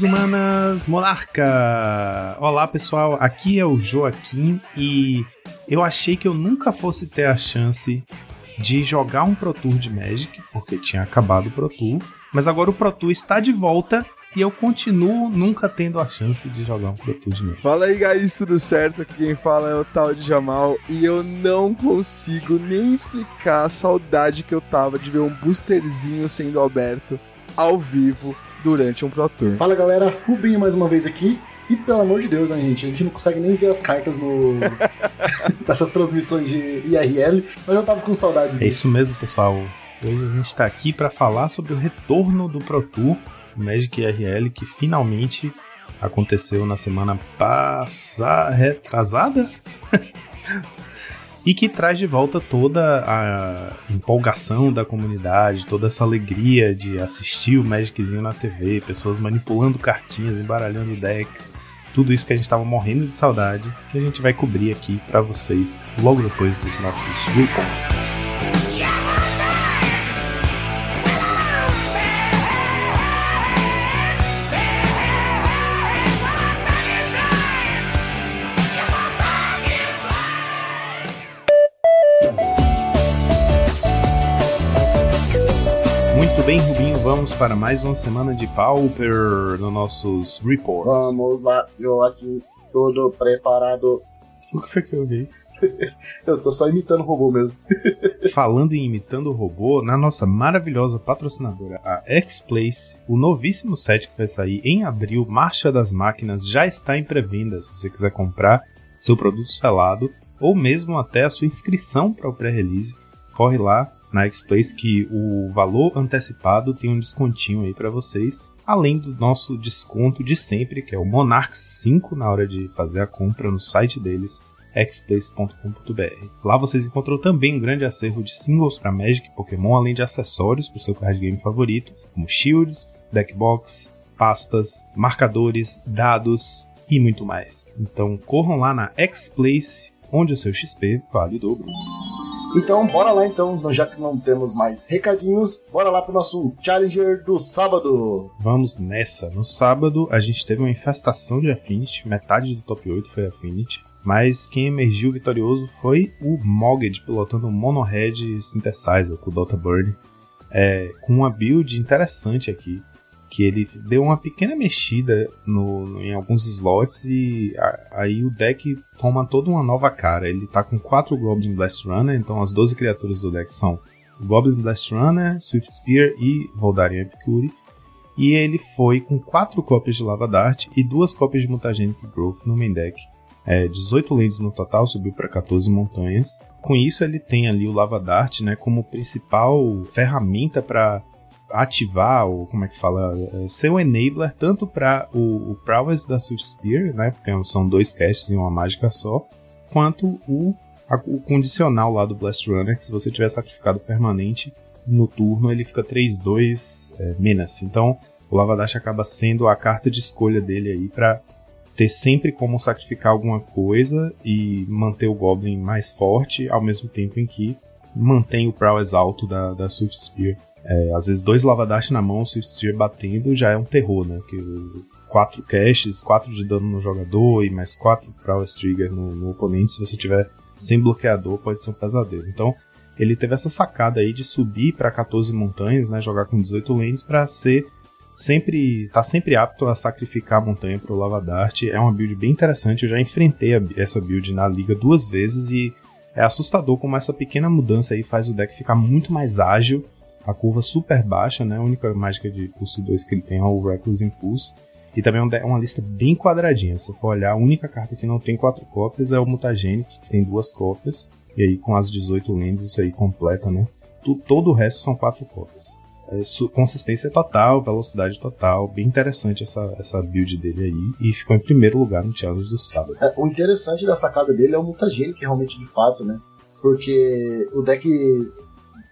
Necromanas Monarca! Olá pessoal, aqui é o Joaquim e eu achei que eu nunca fosse ter a chance de jogar um Pro Tour de Magic, porque tinha acabado o Pro Tour, mas agora o Pro Tour está de volta e eu continuo nunca tendo a chance de jogar um Pro Tour de Magic. Fala aí, guys, tudo certo? Aqui quem fala é o tal de Jamal e eu não consigo nem explicar a saudade que eu tava de ver um boosterzinho sendo aberto ao vivo durante um Pro Tour. Fala galera, Rubinho mais uma vez aqui. E pelo amor de Deus, né, gente? A gente não consegue nem ver as cartas no nessas transmissões de IRL, mas eu tava com saudade disso. É isso mesmo, pessoal. Hoje a gente está aqui para falar sobre o retorno do Pro Tour, o Magic IRL, que finalmente aconteceu na semana passada, retrasada? e que traz de volta toda a empolgação da comunidade, toda essa alegria de assistir o Magiczinho na TV, pessoas manipulando cartinhas, embaralhando decks, tudo isso que a gente estava morrendo de saudade, que a gente vai cobrir aqui para vocês logo depois dos nossos reports. Bem, Rubinho? Vamos para mais uma semana de Pauper nos nossos reports. Vamos lá, Joaquim, tudo preparado. O que foi que eu vi? eu tô só imitando o robô mesmo. Falando em imitando o robô, na nossa maravilhosa patrocinadora, a X-Place, o novíssimo set que vai sair em abril, Marcha das Máquinas, já está em pré-venda. Se você quiser comprar seu produto selado ou mesmo até a sua inscrição para o pré-release, corre lá, na X-Place que o valor antecipado tem um descontinho aí para vocês, além do nosso desconto de sempre, que é o Monarchs 5 na hora de fazer a compra no site deles, xplace.com.br. Lá vocês encontram também um grande acervo de singles para Magic e Pokémon, além de acessórios para o seu card game favorito, como shields, deckbox, pastas, marcadores, dados e muito mais. Então corram lá na X-Place, onde o seu XP vale o dobro. Então, bora lá então, já que não temos mais recadinhos, bora lá pro nosso Challenger do sábado. Vamos nessa. No sábado, a gente teve uma infestação de Affinity, metade do top 8 foi Affinity. Mas quem emergiu vitorioso foi o Mogged, pilotando um Monohead Synthesizer com o Dota Bird. É, com uma build interessante aqui que ele deu uma pequena mexida no, em alguns slots e a, aí o deck toma toda uma nova cara. Ele tá com quatro Goblin Blast Runner, então as 12 criaturas do deck são Goblin Blast Runner, Swift Spear e Voldarian Epicure. E ele foi com quatro cópias de Lava Dart e duas cópias de Mutagenic Growth no main deck. É, 18 lands no total, subiu para 14 montanhas. Com isso, ele tem ali o Lava Dart né, como principal ferramenta para ativar, ou como é que fala, ser o enabler tanto para o, o Prowess da Swift Spear, né, porque são dois casts em uma mágica só, quanto o, a, o condicional lá do Blast Runner, que se você tiver sacrificado permanente no turno, ele fica 3-2 é, Menace. Então, o Lavadash acaba sendo a carta de escolha dele aí para ter sempre como sacrificar alguma coisa e manter o Goblin mais forte, ao mesmo tempo em que mantém o prowess alto da, da Swift Spear. É, às vezes dois Lavadash na mão, se estiver batendo, já é um terror, né? Que quatro caches, quatro de dano no jogador e mais quatro Prowess Trigger no, no oponente, se você tiver sem bloqueador, pode ser um pesadelo. Então, ele teve essa sacada aí de subir para 14 montanhas, né? Jogar com 18 lanes para ser sempre tá sempre apto a sacrificar a montanha pro Lava Dart. É uma build bem interessante. Eu já enfrentei a, essa build na liga duas vezes e é assustador como essa pequena mudança aí faz o deck ficar muito mais ágil a curva super baixa, né? A única mágica de pulso 2 que ele tem é o Reckless Impulse. E também é uma lista bem quadradinha. Se for olhar, a única carta que não tem quatro cópias é o Mutagenic, que tem duas cópias. E aí com as 18 lentes isso aí completa, né? todo o resto são quatro cópias. É, consistência total, velocidade total, bem interessante essa, essa build dele aí. E ficou em primeiro lugar no challenge do sábado. É, o interessante da sacada dele é o Mutagenic, realmente de fato, né? Porque o deck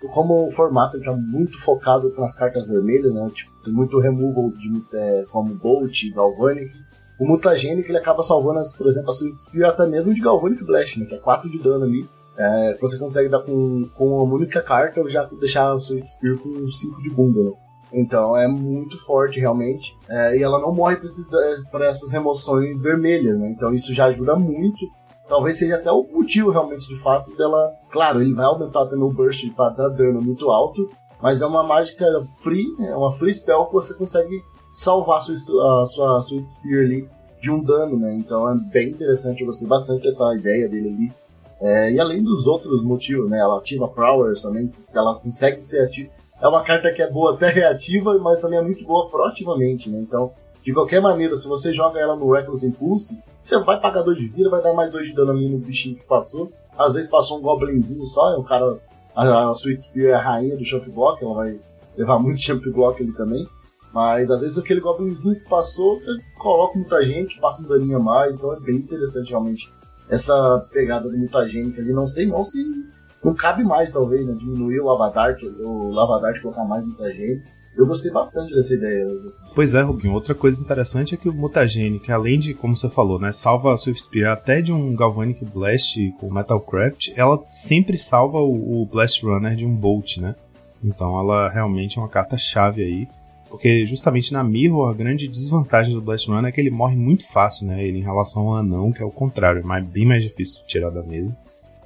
como o formato está muito focado nas cartas vermelhas, né? Tipo, tem muito removal de, é, como Bolt, Galvanic. O Mutagenic ele acaba salvando, as, por exemplo, a Swift Spear até mesmo de Galvanic Blast, né? Que é 4 de dano ali. É, você consegue dar com, com uma única carta ou já deixar a Swift Spear com 5 de bunda, né? Então é muito forte realmente. É, e ela não morre para essas remoções vermelhas, né? Então isso já ajuda muito. Talvez seja até o motivo realmente de fato dela. Claro, ele vai aumentar também o burst para dar dano muito alto. Mas é uma mágica free, é uma free spell que você consegue salvar a sua, a sua Sweet Spear ali de um dano, né? Então é bem interessante, eu gostei bastante dessa ideia dele ali. É, e além dos outros motivos, né? Ela ativa Prowers também, ela consegue ser ativa. É uma carta que é boa até reativa, mas também é muito boa proativamente, né? Então, de qualquer maneira, se você joga ela no Reckless Impulse, você vai pagar 2 de vida, vai dar mais 2 de dano ali no bichinho que passou. Às vezes passou um goblinzinho só, é um cara. A, a Sweet Spear é a rainha do Champ Block, ela vai levar muito Champ Block ali também. Mas às vezes aquele goblinzinho que passou, você coloca muita gente, passa um daninho a mais, então é bem interessante realmente essa pegada do mutagênica ali. Não sei não se não cabe mais, talvez, né? Diminuir o Avadart, o Avadart colocar mais mutagênico. Eu gostei bastante dessa ideia. Pois é, Rubinho. Outra coisa interessante é que o Mutagenic, além de, como você falou, né, salva a Swift Spear até de um Galvanic Blast com Metalcraft, ela sempre salva o, o Blast Runner de um Bolt, né? Então ela realmente é uma carta-chave aí. Porque justamente na Mirror, a grande desvantagem do Blast Runner é que ele morre muito fácil, né? Ele em relação ao anão, que é o contrário, é bem mais difícil de tirar da mesa.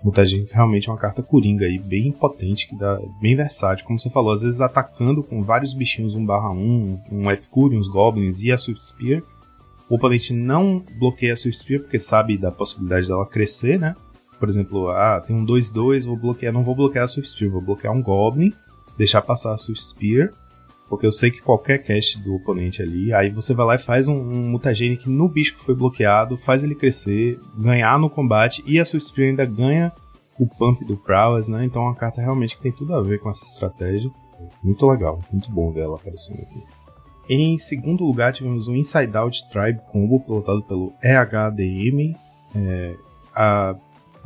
Mutagenic realmente é uma carta coringa aí, bem potente, que dá bem versátil, como você falou, às vezes atacando com vários bichinhos 1/1, um Epicure, uns Goblins e a Swift Spear. O oponente não bloqueia a Swift Spear porque sabe da possibilidade dela crescer, né? Por exemplo, ah, tem um 2-2, vou bloquear, não vou bloquear a Swift Spear, vou bloquear um Goblin, deixar passar a Swift Spear porque eu sei que qualquer cast do oponente ali, aí você vai lá e faz um, um mutagenic no bicho que foi bloqueado, faz ele crescer, ganhar no combate e a sua Spear ainda ganha o pump do Prowess, né? Então é uma carta realmente que tem tudo a ver com essa estratégia. Muito legal, muito bom ver ela aparecendo aqui. Em segundo lugar, tivemos o Inside Out Tribe Combo, pilotado pelo EHDM. É, a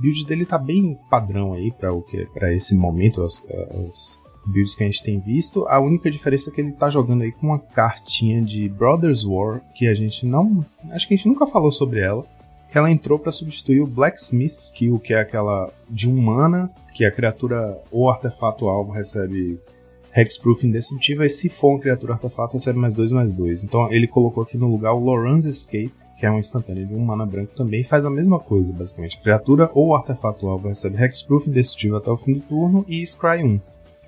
build dele tá bem padrão aí que para esse momento, as, as builds que a gente tem visto. A única diferença é que ele tá jogando aí com uma cartinha de Brothers War, que a gente não. Acho que a gente nunca falou sobre ela. Que ela entrou para substituir o Blacksmith Skill, que é aquela de um mana, que a criatura ou artefato alvo recebe Hexproof indestrutível, e se for uma criatura artefato, recebe mais dois mais dois. Então ele colocou aqui no lugar o Loran's Escape, que é um instantâneo de um mana branco também, faz a mesma coisa, basicamente. A criatura ou artefato alvo recebe Hexproof indestrutível até o fim do turno e Scry 1.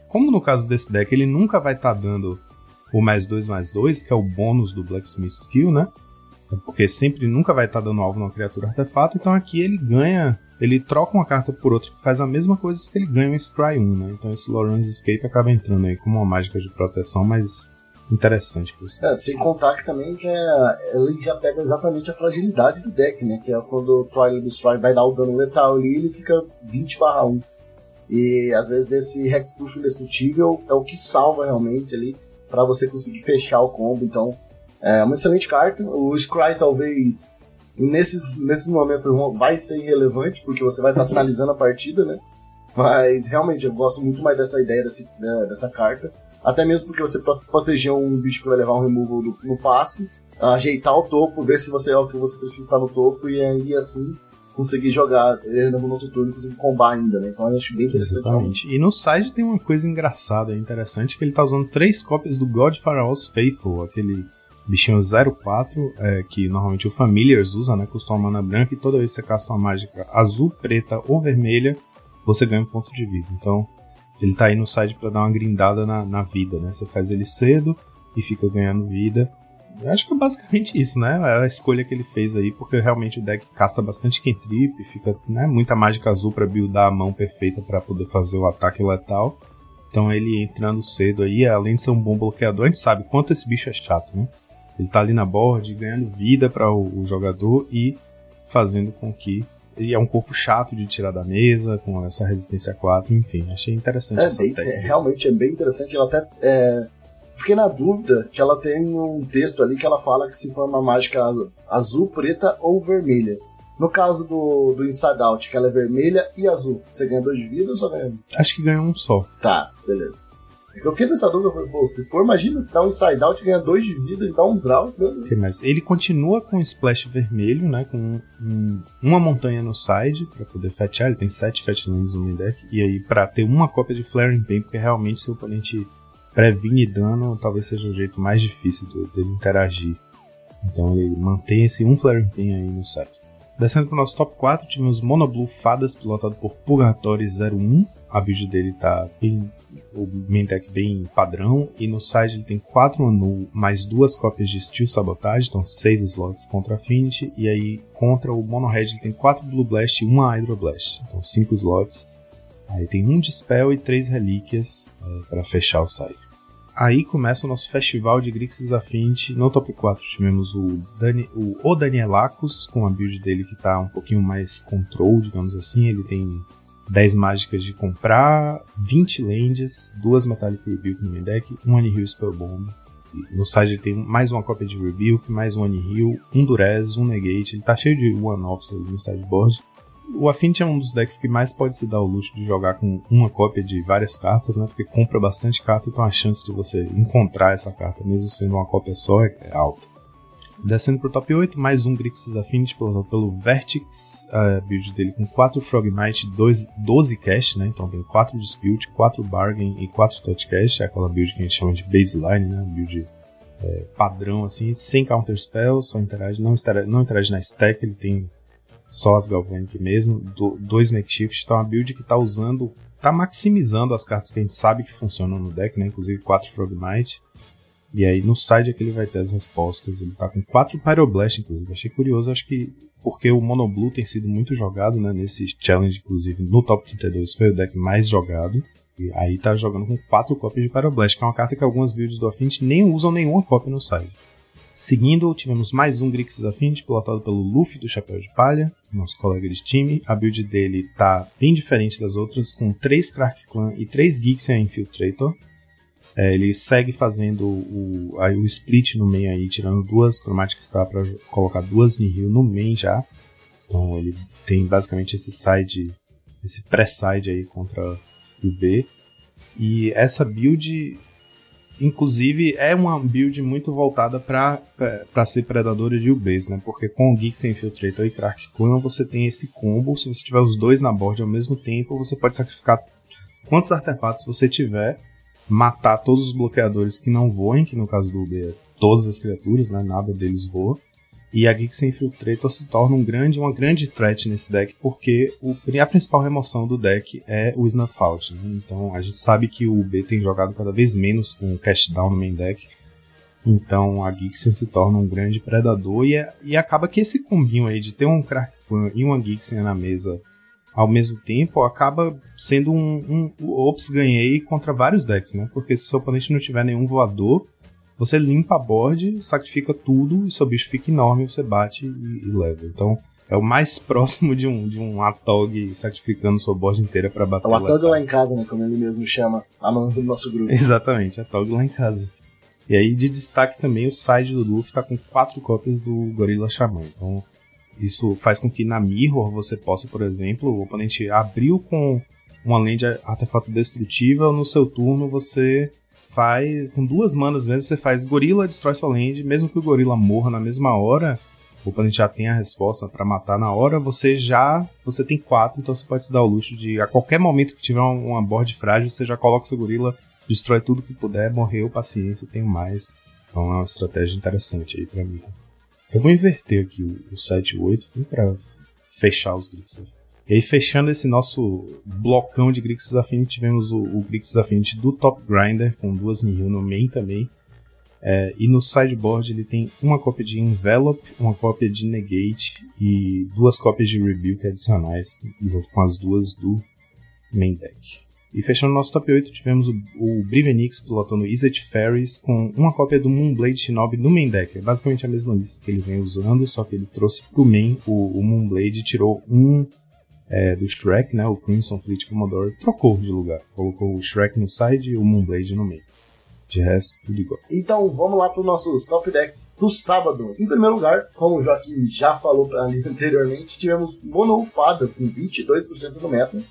Como no caso desse deck ele nunca vai estar tá dando o mais 2 mais 2, que é o bônus do Blacksmith Skill, né? Porque sempre nunca vai estar tá dando alvo numa criatura artefato, então aqui ele ganha, ele troca uma carta por outra que faz a mesma coisa que ele ganha um Scry 1, né? Então esse Loran's Escape acaba entrando aí como uma mágica de proteção, mas interessante. É, sem contar que também que é, ele já pega exatamente a fragilidade do deck, né? Que é quando o Twilight Destroy vai dar o dano letal ali, ele fica 20 barra 1. E às vezes esse Hexproof indestrutível é o que salva realmente ali para você conseguir fechar o combo. Então é uma excelente carta. O Scry talvez nesses, nesses momentos vai ser irrelevante, porque você vai estar tá finalizando a partida, né? Mas realmente eu gosto muito mais dessa ideia desse, dessa carta. Até mesmo porque você proteger um bicho que vai levar um removal do, no passe, ajeitar o topo, ver se você é o que você precisa estar no topo, e aí assim conseguir jogar ele no outro turno e conseguir combar ainda, né? Então eu acho bem interessante. Exatamente. E no site tem uma coisa engraçada, interessante, que ele tá usando três cópias do God Pharaoh's Faithful, aquele bichinho 04, é, que normalmente o Familiars usa, né? Custa uma mana branca, e toda vez que você casta uma mágica azul, preta ou vermelha, você ganha um ponto de vida. Então, ele tá aí no site para dar uma grindada na, na vida, né? Você faz ele cedo e fica ganhando vida. Eu acho que é basicamente isso, né? É a escolha que ele fez aí, porque realmente o deck casta bastante Kentrip, fica né, muita mágica azul para buildar a mão perfeita para poder fazer o ataque letal. Então ele entrando cedo aí, além de ser um bom bloqueador, a gente sabe quanto esse bicho é chato, né? Ele tá ali na board, ganhando vida para o, o, jogador e fazendo com que ele é um corpo chato de tirar da mesa, com essa resistência 4, enfim, achei interessante. É, bem, é, realmente é bem interessante. Ela até é, Fiquei na dúvida que ela tem um texto ali que ela fala que se for uma mágica azul, preta ou vermelha. No caso do, do Inside Out, que ela é vermelha e azul, você ganha dois de vida ou só ganha um? Acho que ganha um só. Tá, beleza. É eu fiquei nessa dúvida, falei, pô, se for, imagina se dá um Inside Out, ganha dois de vida e dá um draw. Okay, mas ele continua com o splash vermelho, né, com um, uma montanha no side, pra poder fetchar, ele tem sete fetchlands no deck, e aí pra ter uma cópia de Flaring Pain, porque realmente seu oponente previne dano, talvez seja o jeito mais difícil dele interagir. Então ele mantém esse um Flaring Pin aí no set. Descendo para o nosso top 4, tivemos Monoblue Fadas, pilotado por Purgatory 01. A build dele tá bem. O main deck bem padrão. E no side ele tem 4 Anu, mais duas cópias de Steel Sabotage, então 6 slots contra Affinity. E aí contra o Mono Red ele tem 4 Blue Blast e 1 Hydro Blast, então 5 slots. Aí tem um Dispel e 3 relíquias é, para fechar o side. Aí começa o nosso festival de Grixis Affinity. No top 4 tivemos o, Dani, o, o Danielacos, com a build dele que tá um pouquinho mais control, digamos assim. Ele tem 10 mágicas de comprar, 20 lands, 2 Metallic Rebuke no main deck, 1 Anihil Spellbomb. No side ele tem mais uma cópia de Rebuke, mais um Anihil, um Durez, um Negate. Ele tá cheio de one-offs ali no sideboard. O Affinity é um dos decks que mais pode se dar o luxo de jogar com uma cópia de várias cartas, né? Porque compra bastante carta, então a chance de você encontrar essa carta, mesmo sendo uma cópia só, é alta. Descendo pro top 8, mais um Grixis Affinity pelo, pelo a build dele com 4 Frogmite, 12 Cash, né? Então tem 4 Dispute, 4 Bargain e 4 Touch Cash, é aquela build que a gente chama de baseline, né? Build é, padrão assim, sem counter spell, só interage, não, interage, não interage na stack, ele tem só as Galvanic mesmo, do, dois makeshift, então a build que tá usando, tá maximizando as cartas que a gente sabe que funcionam no deck, né? Inclusive 4 Frogmite. E aí no side é que ele vai ter as respostas. Ele tá com 4 Pyroblast, inclusive. Achei curioso, acho que porque o Mono Blue tem sido muito jogado, né? Nesse challenge, inclusive, no top 32 foi o deck mais jogado. E aí tá jogando com 4 cópias de Pyroblast, que é uma carta que algumas builds do Affinity nem usam nenhuma cópia no side. Seguindo, tivemos mais um Grixis Affinity, pilotado pelo Luffy do Chapéu de Palha, nosso colega de time. A build dele tá bem diferente das outras, com 3 Crack Clan e 3 Geeks Infiltrator. É, ele segue fazendo o, aí, o split no main aí, tirando duas cromáticas tá, para colocar duas Nihil no main já. Então ele tem basicamente esse side, esse pré-side aí contra o B. E essa build Inclusive, é uma build muito voltada para ser predadora de UBs, né? Porque com o Geeks Infiltrator e Crack Clan você tem esse combo. Se você tiver os dois na board ao mesmo tempo, você pode sacrificar quantos artefatos você tiver, matar todos os bloqueadores que não voem, que no caso do UB é todas as criaturas, né? Nada deles voa. E a Geeks Infiltrator se torna um grande, uma grande threat nesse deck, porque o, a principal remoção do deck é o Snuff Out. Né? Então a gente sabe que o B tem jogado cada vez menos com o Cash Down no main deck. Então a Gixen se torna um grande predador e, é, e acaba que esse combinho aí de ter um Krakpan e uma Gixen na mesa ao mesmo tempo acaba sendo um, um ops ganhei contra vários decks, né? Porque se seu oponente não tiver nenhum voador, você limpa a board, sacrifica tudo e seu bicho fica enorme, você bate e, e leva. Então é o mais próximo de um, de um Atog sacrificando sua board inteira para bater. É o Atog lá em casa, né? Como ele mesmo chama, lá no, no nosso grupo. Exatamente, Atog lá em casa. E aí, de destaque também, o side do Luffy tá com quatro cópias do Gorilla Shaman. Então, isso faz com que na Mirror você possa, por exemplo, o oponente abriu com uma lente artefato destrutível, no seu turno você faz, com duas manas mesmo, você faz gorila, destrói sua land, mesmo que o gorila morra na mesma hora, a gente já tem a resposta para matar na hora, você já você tem quatro, então você pode se dar o luxo de a qualquer momento que tiver uma board frágil, você já coloca seu gorila, destrói tudo que puder, morreu, paciência, tenho mais. Então é uma estratégia interessante aí para mim. Eu vou inverter aqui o, o 7 e o 8 para fechar os gritos. E aí, fechando esse nosso blocão de Grixis Affinity, tivemos o, o Grixis Affinity do Top Grinder, com duas Nihil no main também. É, e no sideboard ele tem uma cópia de Envelope, uma cópia de Negate e duas cópias de Rebuke adicionais, junto com as duas do main deck. E fechando nosso top 8, tivemos o, o Brivenix pilotando Izzet Fairies com uma cópia do Moonblade Shinobi no main deck. É basicamente a mesma lista que ele vem usando, só que ele trouxe pro main o, o Moonblade e tirou um é, do Shrek, né, o Crimson Fleet Commodore, trocou de lugar. Colocou o Shrek no side e o Moonblade no meio. De resto, tudo igual. Então, vamos lá para os nossos top decks do sábado. Em primeiro lugar, como o Joaquim já falou anteriormente, tivemos Mono Fadas com 22% do meta.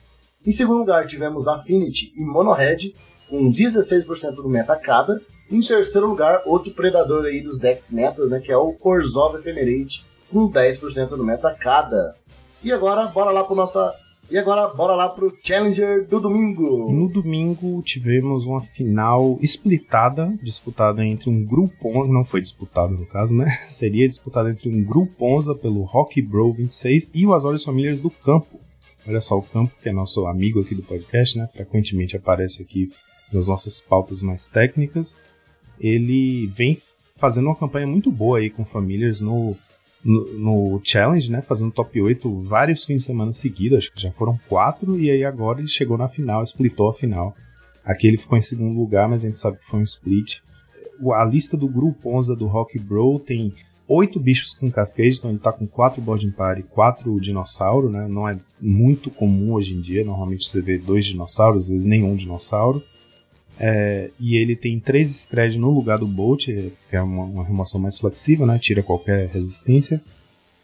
Em segundo lugar, tivemos Affinity e Mono Red com 16% do meta cada. Em terceiro lugar, outro predador aí dos decks metas, né, que é o Orzhov Ephemerate com 10% do meta cada. E agora, bora lá para nossa E agora, bora lá pro Challenger do domingo. No domingo tivemos uma final splitada, disputada entre um grupo, não foi disputado no caso, né? Seria disputada entre um grupo Onza pelo Rock Bro 26 e o Azores Famílias do Campo. Olha só, o Campo, que é nosso amigo aqui do podcast, né? Frequentemente aparece aqui nas nossas pautas mais técnicas. Ele vem fazendo uma campanha muito boa aí com famílias no no, no, Challenge, né? Fazendo top 8 vários fins de semana seguidos, acho que já foram quatro, e aí agora ele chegou na final, splitou a final. Aqui ele ficou em segundo lugar, mas a gente sabe que foi um split. A lista do grupo 11 do Rock Bro tem oito bichos com cascade, então ele tá com quatro boarding party e quatro dinossauro, né? Não é muito comum hoje em dia, normalmente você vê dois dinossauros, às vezes nenhum dinossauro. É, e ele tem 3 scred no lugar do Bolt, que é uma, uma, remoção mais flexível, né? Tira qualquer resistência.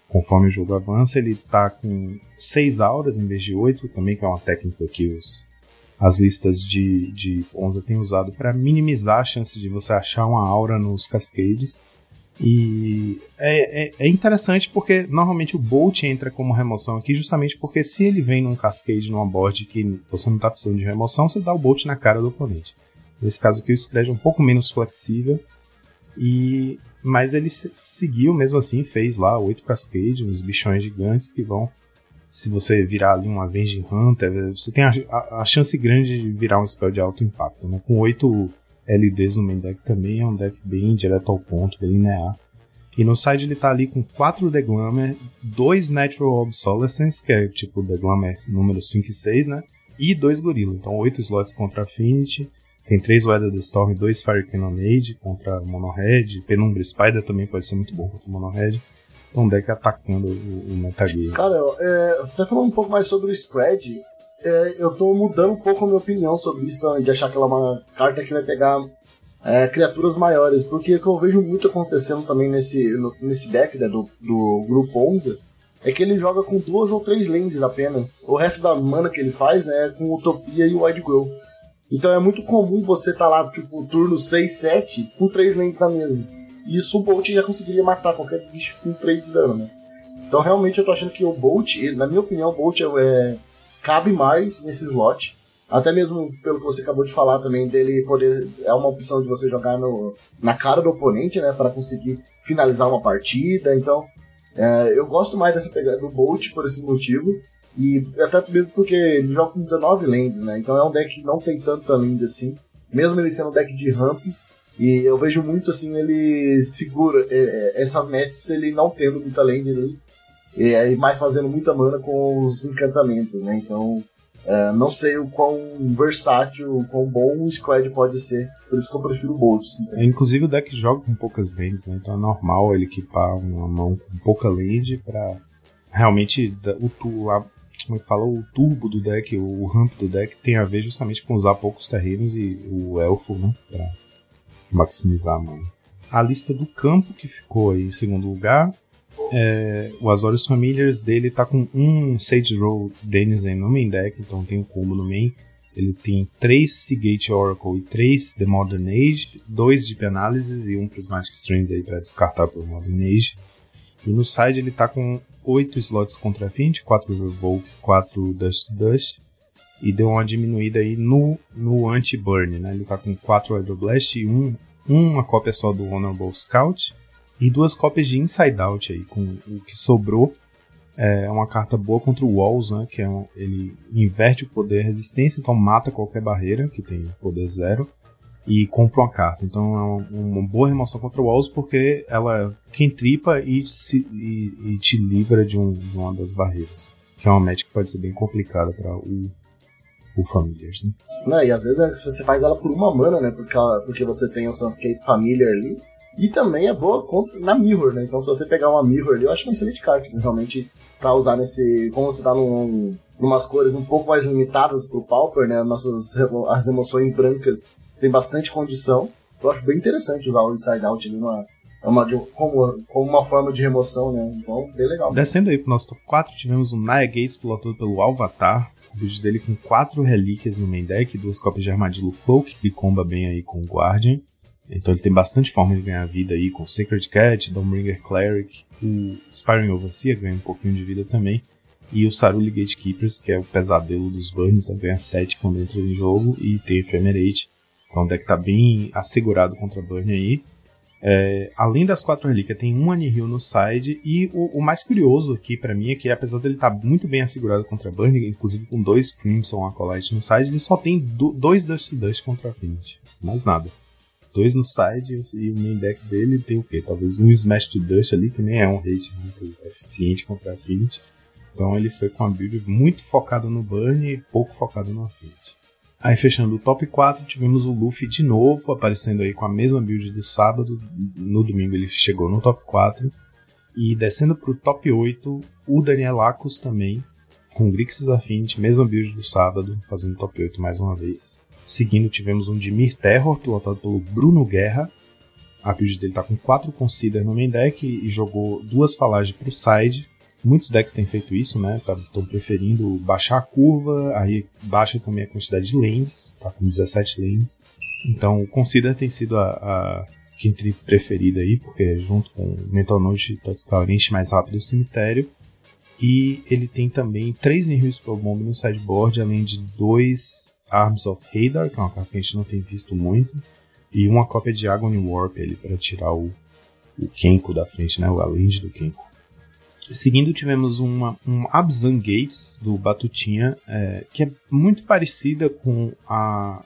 Conforme o jogo avança, ele tá com 6 auras em vez de 8, também que é uma técnica que os, as listas de, de Ponza têm usado para minimizar a chance de você achar uma aura nos cascades. E é, é, é, interessante porque normalmente o Bolt entra como remoção aqui, justamente porque se ele vem num cascade numa board que você não está precisando de remoção, você dá o Bolt na cara do oponente. Nesse caso aqui o Scred é um pouco menos flexível. E mas ele seguiu mesmo assim, fez lá oito Cascade, uns bichões gigantes que vão. Se você virar ali um Avenging Hunter, você tem a, a, a, chance grande de virar um spell de alto impacto. Né? Com oito LDs no main deck também é um deck bem direto ao ponto, bem linear. E no side ele tá ali com 4 The Glamour, 2 Natural Obsolescence, que é tipo The Glamour número 5 e 6, né? E 2 Gorilla. Então 8 slots contra Affinity, tem três Weather the Storm, dois Fire Cannonade contra Monohead. Penumbra Spider também pode ser muito bom contra Monohead. Então, deck atacando o, o metagame. Cara, é, até falando um pouco mais sobre o spread, é, eu tô mudando um pouco a minha opinião sobre isso, de achar que ela é uma carta que vai pegar é, criaturas maiores, porque o que eu vejo muito acontecendo também nesse, no, nesse deck né, do, do grupo 11 é que ele joga com duas ou três lands apenas. O resto da mana que ele faz né, é com Utopia e Wide Grow. Então é muito comum você estar tá lá, tipo, turno 6, 7, com 3 lentes na mesa. E isso o Bolt já conseguiria matar qualquer bicho com 3 de dano, né? Então realmente eu tô achando que o Bolt, na minha opinião, o Bolt é, é, cabe mais nesse slot. Até mesmo pelo que você acabou de falar também, dele poder. É uma opção de você jogar no, na cara do oponente, né? para conseguir finalizar uma partida. Então, é, eu gosto mais dessa pegada do Bolt por esse motivo. E até mesmo porque ele joga com 19 lands, né? Então é um deck que não tem tanta land assim. Mesmo ele sendo um deck de ramp. E eu vejo muito assim, ele segura é, é essas matches ele não tendo muita land ali. E mais fazendo muita mana com os encantamentos, né? Então é, não sei o quão versátil, o quão bom o Squad pode ser. Por isso que eu prefiro o Bolt. Assim, é, inclusive o deck joga com poucas lands, né? Então é normal ele equipar uma mão com pouca land pra realmente o, a, como é fala, o turbo do deck, o ramp do deck tem a ver justamente com usar poucos terrenos e o elfo, né, pra maximizar a mana. A lista do campo que ficou aí em segundo lugar, é, o Azorius Familiars dele tá com um Sage Roll Denizen no main deck, então tem um combo no main. Ele tem 3 Seagate Oracle e 3 The Modern Age, 2 de Analysis e um pros Magic Strands aí pra descartar pro Modern Age. E no side ele tá com 8 slots contra Affinity, 4 Revoke, 4 Dust Dust. E deu uma diminuída aí no, no anti-burn, né? Ele tá com 4 Hydroblast e um, uma cópia só do Honorable Scout. E duas cópias de Inside Out aí, com o que sobrou. É uma carta boa contra o Walls, né? Que é um, ele inverte o poder resistência, então mata qualquer barreira que tem poder zero e compra uma carta. Então é uma boa remoção contra o Walls porque ela quem tripa e, se, e, e te livra de, um, de, uma das barreiras. Que é uma match que pode ser bem complicada para o, o Familiars. Né? Não, e às vezes né, você faz ela por uma mana, né? Porque, ela, porque você tem o Sunscape Familiar ali. E também é boa contra, na Mirror, né? Então se você pegar uma Mirror ali, eu acho uma excelente carta, né? realmente, para usar nesse. Como você tá num, numas cores um pouco mais limitadas pro Pauper, né? Nossas as emoções brancas tem bastante condição. Eu acho bem interessante usar o Inside Out ali numa, uma, como, como uma forma de remoção, né? Então, bem legal. Descendo aí pro nosso top 4, tivemos o Naya Gates pilotado pelo Alvatar. O vídeo dele com quatro relíquias no main deck, duas cópias de armadilho Cloak, que comba bem aí com o Guardian. Então ele tem bastante forma de ganhar vida aí com Sacred Cat, Dawnbringer Cleric, o Spiring Overseer ganha um pouquinho de vida também. E o Saruli Gatekeepers, que é o pesadelo dos Burns, ganha 7 quando entra em jogo, e tem Ephemerate. Então o deck tá bem assegurado contra Burn aí. É, além das quatro relíquias, tem um Anihil no side. E o, o mais curioso aqui para mim é que, apesar dele estar tá muito bem assegurado contra Burn, inclusive com dois Crimson Acolyte no side, ele só tem do, dois Dust Dust contra Affinity. Mais nada. Dois no side e o main deck dele tem o quê? Talvez um Smash to Dust ali, que nem é um hate muito eficiente contra Affinity. Então ele foi com a build muito focada no Burn e pouco focado no Affinity. Aí fechando o top 4, tivemos o Luffy de novo, aparecendo aí com a mesma build do sábado. No domingo ele chegou no top 4. E descendo pro top 8, o Daniel Lacos também, com Grixis Affinity, mesma build do sábado, fazendo top 8 mais uma vez. Seguindo tivemos um Dimir Terror, pilotado pelo Bruno Guerra. A build dele tá com 4 Consider no main deck e jogou duas falagens pro side, Muitos decks têm feito isso, né? Estão tá, preferindo baixar a curva, aí baixa também a quantidade de lanes, tá com 17 lanes. Então o Consider tem sido a, a preferida aí, porque junto com Mental Note e Touchdown enche mais rápido o cemitério. E ele tem também 3 Nihil Bomb no sideboard, além de dois Arms of Hadar, que é uma carta que a gente não tem visto muito, e uma cópia de Agony Warp ali para tirar o, o Kenko da frente, né? O Alenge do Kenko. Seguindo, tivemos uma, um Abzan Gates do Batutinha, é, que é muito parecida com a,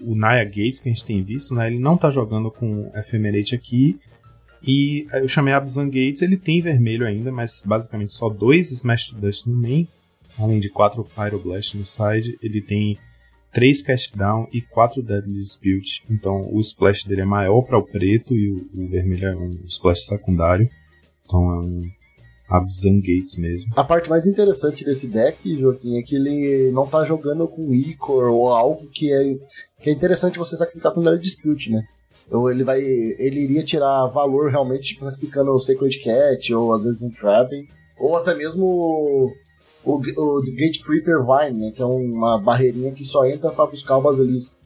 o Naya Gates que a gente tem visto. Né? Ele não está jogando com Ephemerate aqui. E eu chamei Abzan Gates, ele tem vermelho ainda, mas basicamente só dois Smash Dust no main, além de quatro Pyroblast no side. Ele tem três Cast Down e quatro Deadly Dispute. Então o splash dele é maior para o preto e o, o vermelho é um splash secundário. Então é um Abzan Gates mesmo. A parte mais interessante desse deck, Joaquim, é que ele não tá jogando com Icor ou algo que é, que é interessante você sacrificar com Deadly Dispute, né? Ou ele vai. Ele iria tirar valor realmente tipo, sacrificando o Sacred Cat, ou às vezes um Trapping, ou até mesmo o, o, o Gate Creeper Vine, né? Que é uma barreirinha que só entra para buscar o basilisco.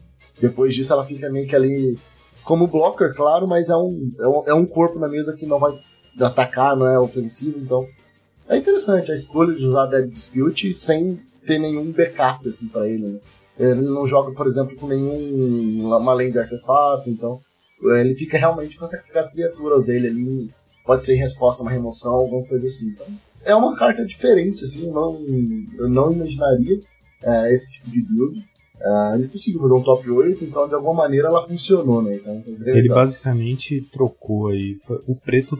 Depois disso ela fica meio que ali como blocker, claro, mas é um, é um, é um corpo na mesa que não vai de atacar, não é ofensivo, então é interessante a escolha de usar Dead Dispute sem ter nenhum backup assim para ele. Né? Ele não joga, por exemplo, com nenhum uma lane de artefato, então ele fica realmente sacrificar as criaturas dele ali. Pode ser em resposta a uma remoção, alguma coisa assim. Então, é uma carta diferente, assim, não, eu não imaginaria é, esse tipo de build. Uh, ele conseguiu fazer um top 8, então de alguma maneira ela funcionou, né? Então, ele basicamente trocou aí. O preto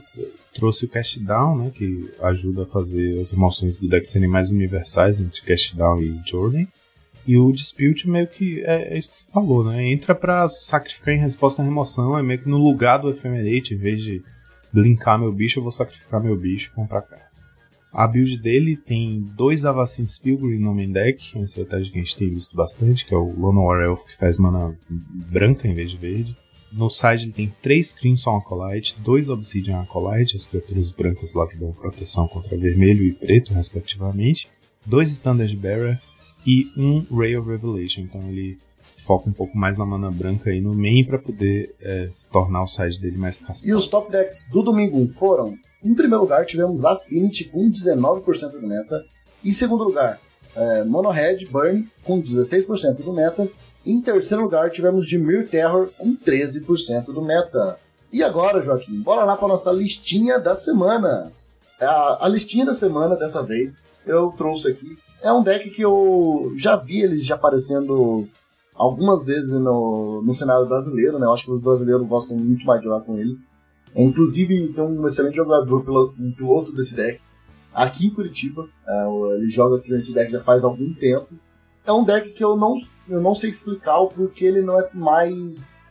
trouxe o cast down, né? Que ajuda a fazer as emoções do deck serem mais universais entre cast down e journey. E o dispute meio que é, é isso que você falou, né? Entra para sacrificar em resposta à remoção, é meio que no lugar do Ephemerate, em vez de blinkar meu bicho, eu vou sacrificar meu bicho e comprar cá. A build dele tem dois Avacyn Pilgrim no main deck, uma estratégia que a gente tem visto bastante, que é o War Elf que faz mana branca em vez de verde. No side ele tem três Crimson Acolyte, dois Obsidian Acolyte, as criaturas brancas lá que dão proteção contra vermelho e preto, respectivamente, dois Standard Bearer e um Ray of Revelation. Então ele foca um pouco mais na mana branca aí no main para poder é, tornar o side dele mais castado. E os top decks do domingo foram: em primeiro lugar tivemos Affinity com 19% do meta, em segundo lugar é, Mono Red Burn com 16% do meta, em terceiro lugar tivemos Dimir Terror com 13% do meta. E agora, Joaquim, bora lá para nossa listinha da semana. A, a listinha da semana dessa vez eu trouxe aqui é um deck que eu já vi ele já aparecendo algumas vezes no, no cenário brasileiro, né? Eu acho que os brasileiros gostam muito mais de jogar com ele. É, inclusive, tem um excelente jogador, um piloto desse deck, aqui em Curitiba. É, ele joga esse deck já faz algum tempo. É um deck que eu não, eu não sei explicar o porquê ele não é mais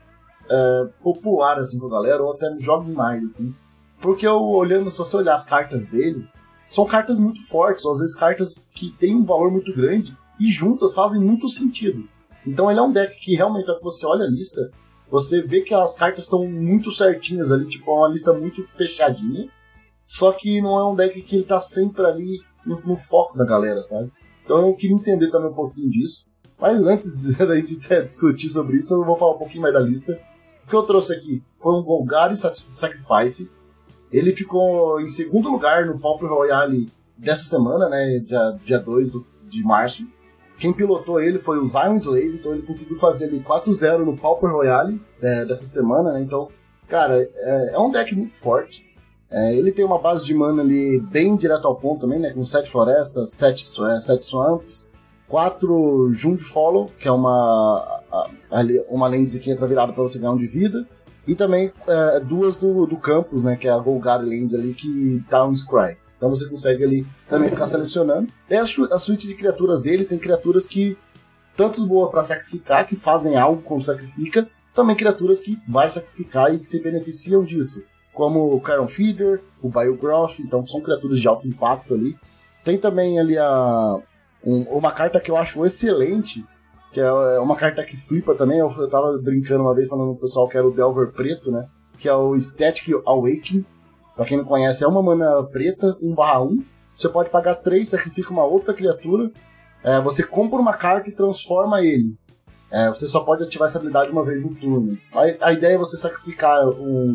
é, popular assim com a galera, ou até joga mais, assim. Porque eu olhando, se você olhar as cartas dele, são cartas muito fortes, ou às vezes cartas que têm um valor muito grande e juntas fazem muito sentido. Então ele é um deck que realmente, quando você olha a lista, você vê que as cartas estão muito certinhas ali, tipo, é uma lista muito fechadinha. Só que não é um deck que ele tá sempre ali no, no foco da galera, sabe? Então eu queria entender também um pouquinho disso. Mas antes de, de, de discutir sobre isso, eu vou falar um pouquinho mais da lista. O que eu trouxe aqui foi um Golgari Sacrifice. Ele ficou em segundo lugar no Pauper Royale dessa semana, né, dia, dia 2 do, de março. Quem pilotou ele foi o Zion Slave, então ele conseguiu fazer ali 4-0 no Pauper Royale é, dessa semana, né? Então, cara, é, é um deck muito forte. É, ele tem uma base de mana ali bem direto ao ponto também, né? Com 7 florestas, 7, é, sete swamps, 4 Jund Follow, que é uma, uma lente que entra virada para você ganhar um de vida, e também é, duas do, do campus, né? Que é a Golgari Lens ali, que dá um Scry. Então você consegue ali também ficar selecionando. E a, suíte de criaturas dele tem criaturas que, tanto boa para sacrificar, que fazem algo quando sacrifica, também criaturas que vai sacrificar e se beneficiam disso como o Caron Feeder, o Biogroth, então são criaturas de alto impacto ali. Tem também ali a, um, uma carta que eu acho excelente, que é uma carta que flipa também. Eu, eu tava brincando uma vez falando pro pessoal que era o Delver Preto, né? Que é o Static Awakening. Pra quem não conhece, é uma mana preta, 1/1. Você pode pagar 3, sacrifica uma outra criatura. É, você compra uma carta e transforma ele. É, você só pode ativar essa habilidade uma vez no turno. A, a ideia é você sacrificar um,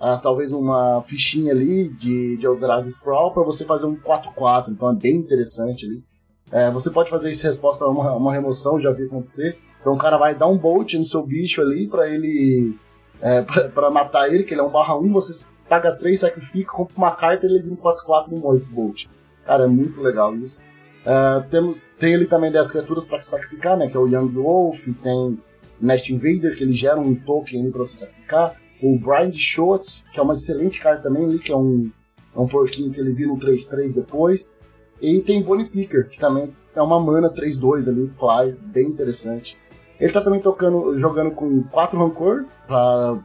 uh, talvez uma fichinha ali de, de Eldrazi Sprawl para você fazer um 4-4, então é bem interessante ali. É, você pode fazer isso em resposta a uma, uma remoção, já vi acontecer. Então o cara vai dar um bolt no seu bicho ali para ele. É, para matar ele, que ele é um barra 1, você paga 3, sacrifica, compra uma carta e ele vira um 4-4 no morto bolt. Cara, é muito legal isso. É, temos, tem ali também 10 criaturas para sacrificar, né? Que é o Young Wolf, tem Nest Invader, que ele gera um token pra você sacrificar o Brian Schultz, que é uma excelente carta também ali, que é um, é um porquinho que ele vira um 3-3 depois. E tem Bonnie Picker, que também é uma mana 3-2 ali, fly, bem interessante. Ele tá também tocando, jogando com 4 Rancor, pra,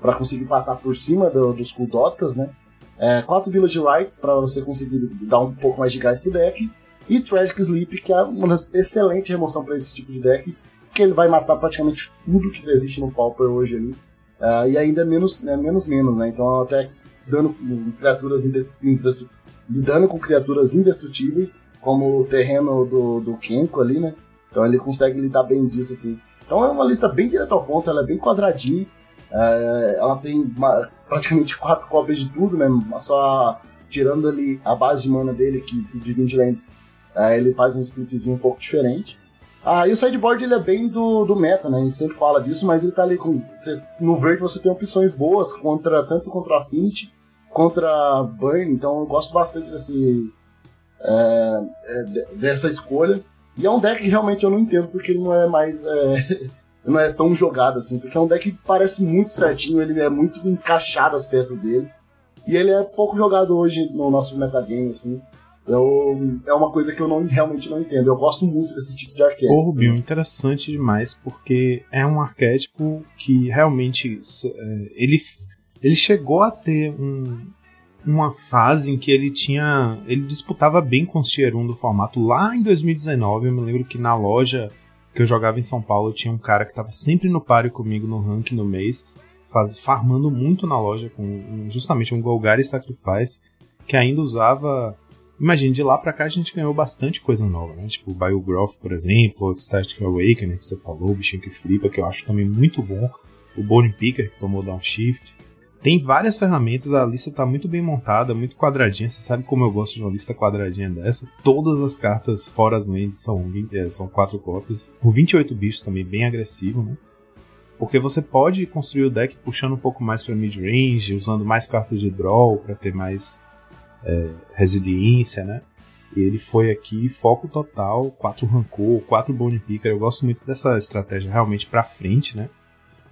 pra conseguir passar por cima do, dos Kuldotas, né? É, 4 Village Rights, pra você conseguir dar um pouco mais de gás pro deck. E Tragic Sleep, que é uma excelente remoção para esse tipo de deck, que ele vai matar praticamente tudo que existe no Pauper hoje ali. Uh, e ainda menos, é menos menos, né? Então até dando criaturas lidando com criaturas indestrutíveis, como o terreno do, do Kenko ali, né? Então ele consegue lidar bem disso, assim. Então é uma lista bem direta ao ponto, ela é bem quadradinha. Uh, ela tem uma, praticamente quatro cópias de tudo, né? Só tirando ali a base de mana dele, que de 20 lands, uh, ele faz um splitzinho um pouco diferente. Ah, e o sideboard ele é bem do, do meta, né? A gente sempre fala disso, mas ele tá ali com. No verde você tem opções boas contra tanto contra Affinity contra Burn, então eu gosto bastante desse. É, é, dessa escolha. E é um deck que realmente eu não entendo porque ele não é mais. É, não é tão jogado assim, porque é um deck que parece muito certinho, ele é muito encaixado as peças dele. E ele é pouco jogado hoje no nosso metagame, assim. Eu, é uma coisa que eu não, realmente não entendo. Eu gosto muito desse tipo de arquétipo. Ô, Rubinho, interessante demais, porque é um arquétipo que realmente é, ele, ele chegou a ter um, uma fase em que ele tinha. ele disputava bem com o Tier 1 do formato. Lá em 2019, eu me lembro que na loja que eu jogava em São Paulo, tinha um cara que estava sempre no páreo comigo no ranking no mês, faz, farmando muito na loja com justamente um Golgari Sacrifice, que ainda usava Imagina, de lá pra cá a gente ganhou bastante coisa nova, né? Tipo o Biogroth, por exemplo, o Static Awakening que você falou, o bichinho que flipa, que eu acho também muito bom. O Bone Picker, que tomou downshift. Tem várias ferramentas, a lista tá muito bem montada, muito quadradinha. Você sabe como eu gosto de uma lista quadradinha dessa? Todas as cartas, fora as lands, são, 20, é, são 4 cópias. Com 28 bichos também, bem agressivo, né? Porque você pode construir o deck puxando um pouco mais para mid-range, usando mais cartas de draw para ter mais é, resiliência, né? E ele foi aqui foco total, quatro rancor, quatro bone picker. Eu gosto muito dessa estratégia realmente para frente, né?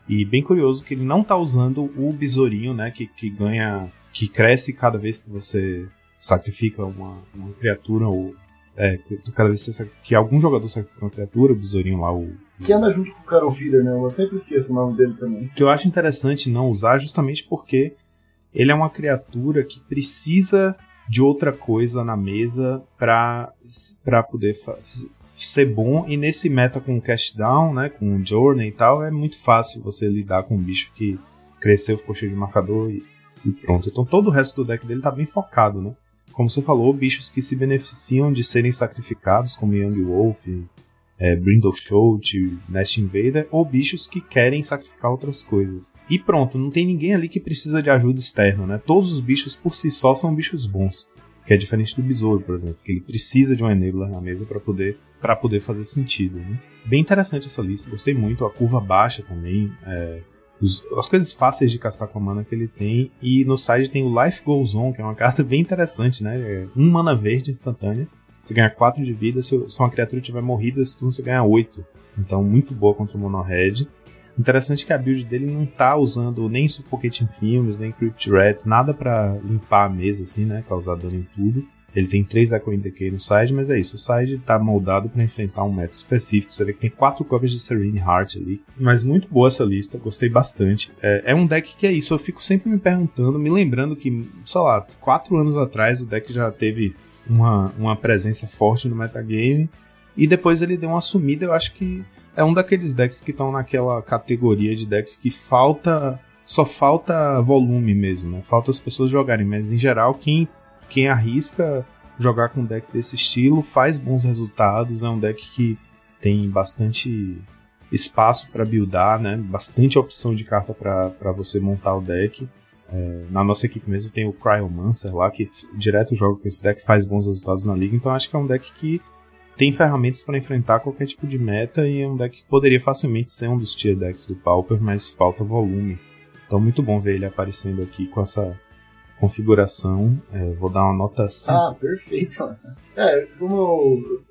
E bem curioso que ele não tá usando o besourinho, né? Que, que ganha, que cresce cada vez que você sacrifica uma, uma criatura ou é, cada vez que, você, que algum jogador sacrifica uma criatura, o besourinho lá, o. Que anda junto com o Carol Feeder, né? Eu sempre esqueço o nome dele também. Que eu acho interessante não usar justamente porque ele é uma criatura que precisa de outra coisa na mesa para poder ser bom. E nesse meta com Cast Down, né, com Journey e tal, é muito fácil você lidar com um bicho que cresceu, ficou cheio de marcador e, e pronto. Então todo o resto do deck dele tá bem focado, né? Como você falou, bichos que se beneficiam de serem sacrificados, como Young Wolf, é, Brindleshout, Nest Invader, ou bichos que querem sacrificar outras coisas. E pronto, não tem ninguém ali que precisa de ajuda externa, né? Todos os bichos por si só são bichos bons. Que é diferente do besouro, por exemplo, que ele precisa de um enabler na mesa para poder, pra poder fazer sentido. Né? Bem interessante essa lista, gostei muito. A curva baixa também, é, os, as coisas fáceis de castar com a mana que ele tem. E no side tem o Life Goes On, que é uma carta bem interessante, né? É um mana verde instantânea. Você ganha 4 de vida, se, se uma criatura tiver morrida, esse turno você ganha 8. Então, muito boa contra o Mono Red. Interessante que a build dele não tá usando nem Suffocating Films, nem Crypt Reds, nada para limpar a mesa, assim, né? Causar dano em tudo. Ele tem 3 Echoing Decay no side, mas é isso. O side tá moldado para enfrentar um meta específico. Você vê que tem 4 covers de Serene Heart ali. Mas muito boa essa lista, gostei bastante. É, é, um deck que é isso, eu fico sempre me perguntando, me lembrando que, sei lá, 4 anos atrás o deck já teve uma, uma presença forte no metagame. E depois ele deu uma sumida, eu acho que é um daqueles decks que estão naquela categoria de decks que falta. Só falta volume mesmo, né? Falta as pessoas jogarem, mas em geral, quem, quem arrisca jogar com um deck desse estilo faz bons resultados. É um deck que tem bastante espaço para buildar, né? Bastante opção de carta para você montar o deck. É, na nossa equipe mesmo tem o Cryomancer lá, que direto joga com esse deck, faz bons resultados na liga. Então acho que é um deck que tem ferramentas para enfrentar qualquer tipo de meta e é um deck que poderia facilmente ser um dos tier decks do Pauper, mas falta volume. Então muito bom ver ele aparecendo aqui com essa configuração. É, vou dar uma nota 5. Ah, perfeito. É, como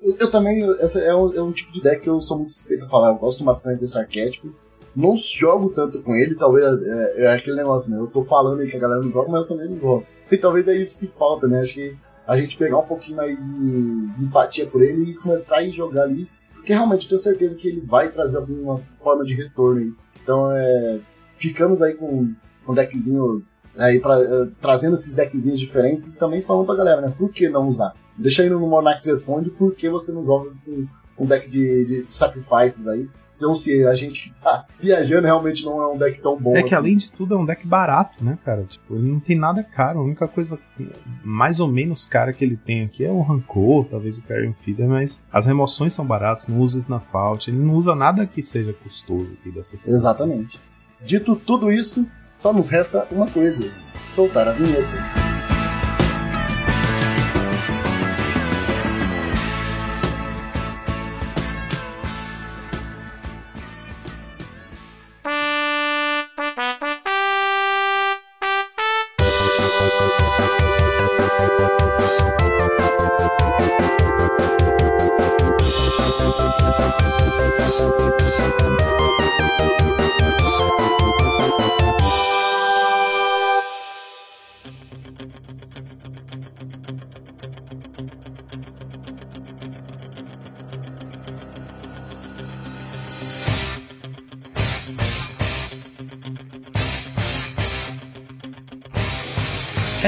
eu, eu também, essa é um, é um, tipo de deck que eu sou muito suspeito a falar. Eu gosto bastante desse arquétipo. Não jogo tanto com ele, talvez é, é aquele negócio, né? Eu tô falando aí que a galera não joga, mas eu também não jogo. E talvez é isso que falta, né? Acho que a gente pegar um pouquinho mais de empatia por ele e começar a jogar ali, porque realmente eu tenho certeza que ele vai trazer alguma forma de retorno aí. Então, é, ficamos aí com um deckzinho aí pra, uh, trazendo esses deckzinhos diferentes e também falando pra galera, né? Por que não usar? Deixa aí no Monarchs Responde por que você não joga com um deck de, de sacrifices aí. Se ou se a gente que tá viajando realmente não é um deck tão bom É que assim. além de tudo é um deck barato, né, cara? Tipo, ele não tem nada caro. A única coisa mais ou menos cara que ele tem aqui é o Rancor, talvez o Carrion Feeder, mas as remoções são baratas, não usa Snuff ele não usa nada que seja custoso aqui coisas. Exatamente. Dito tudo isso, só nos resta uma coisa: soltar a vinheta.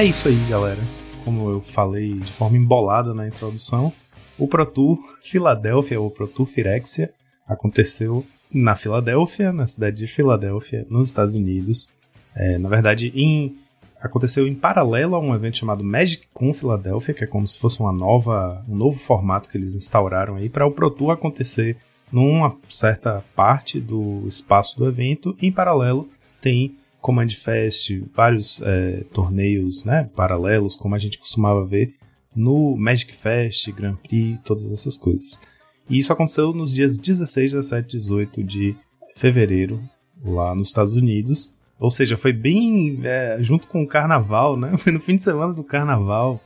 É isso aí, galera. Como eu falei de forma embolada na introdução, o Pro Tour Filadélfia, ou Pro Tour Firexia, aconteceu na Filadélfia, na cidade de Filadélfia, nos Estados Unidos. É, na verdade, em, aconteceu em paralelo a um evento chamado Magic Con Filadélfia, que é como se fosse uma nova, um novo formato que eles instauraram aí para o Pro Tour acontecer numa certa parte do espaço do evento. Em paralelo, tem Command Fest, vários é, torneios né, paralelos, como a gente costumava ver no Magic Fest, Grand Prix, todas essas coisas. E isso aconteceu nos dias 16, 17 e 18 de fevereiro, lá nos Estados Unidos. Ou seja, foi bem é, junto com o carnaval, né? Foi no fim de semana do carnaval.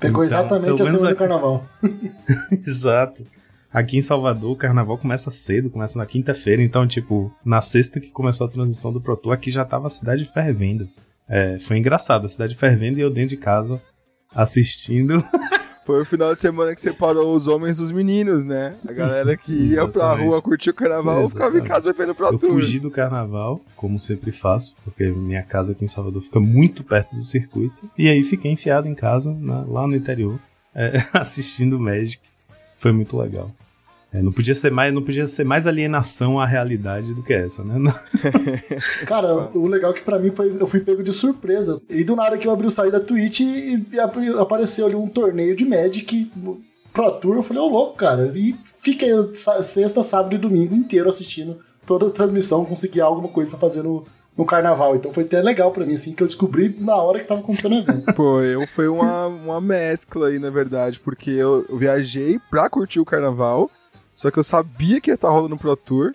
Pegou então, exatamente a semana do carnaval. Exato. Aqui em Salvador, o carnaval começa cedo, começa na quinta-feira, então, tipo, na sexta que começou a transição do Pro Tour, aqui já tava a cidade fervendo. É, foi engraçado, a cidade fervendo e eu dentro de casa assistindo. Foi o final de semana que separou os homens dos meninos, né? A galera que ia pra rua curtir o carnaval é, ficava em casa vendo Pro Eu fugi do carnaval, como sempre faço, porque minha casa aqui em Salvador fica muito perto do circuito. E aí fiquei enfiado em casa, na, lá no interior, é, assistindo Magic. Foi muito legal. É, não podia ser mais, não podia ser mais alienação à realidade do que essa, né? Cara, o legal é que para mim foi, eu fui pego de surpresa. E do nada que eu abri o site da Twitch e, apareceu ali um torneio de Magic Pro Tour. Eu falei, ô oh, louco, cara. E fiquei sexta, sábado e domingo inteiro assistindo toda a transmissão, consegui alguma coisa para fazer no, no carnaval. Então foi até legal para mim, assim, que eu descobri na hora que tava acontecendo o evento. Pô, eu foi uma, uma mescla aí, na verdade, porque eu, eu viajei pra curtir o carnaval, só que eu sabia que ia estar tá rolando Pro Tour.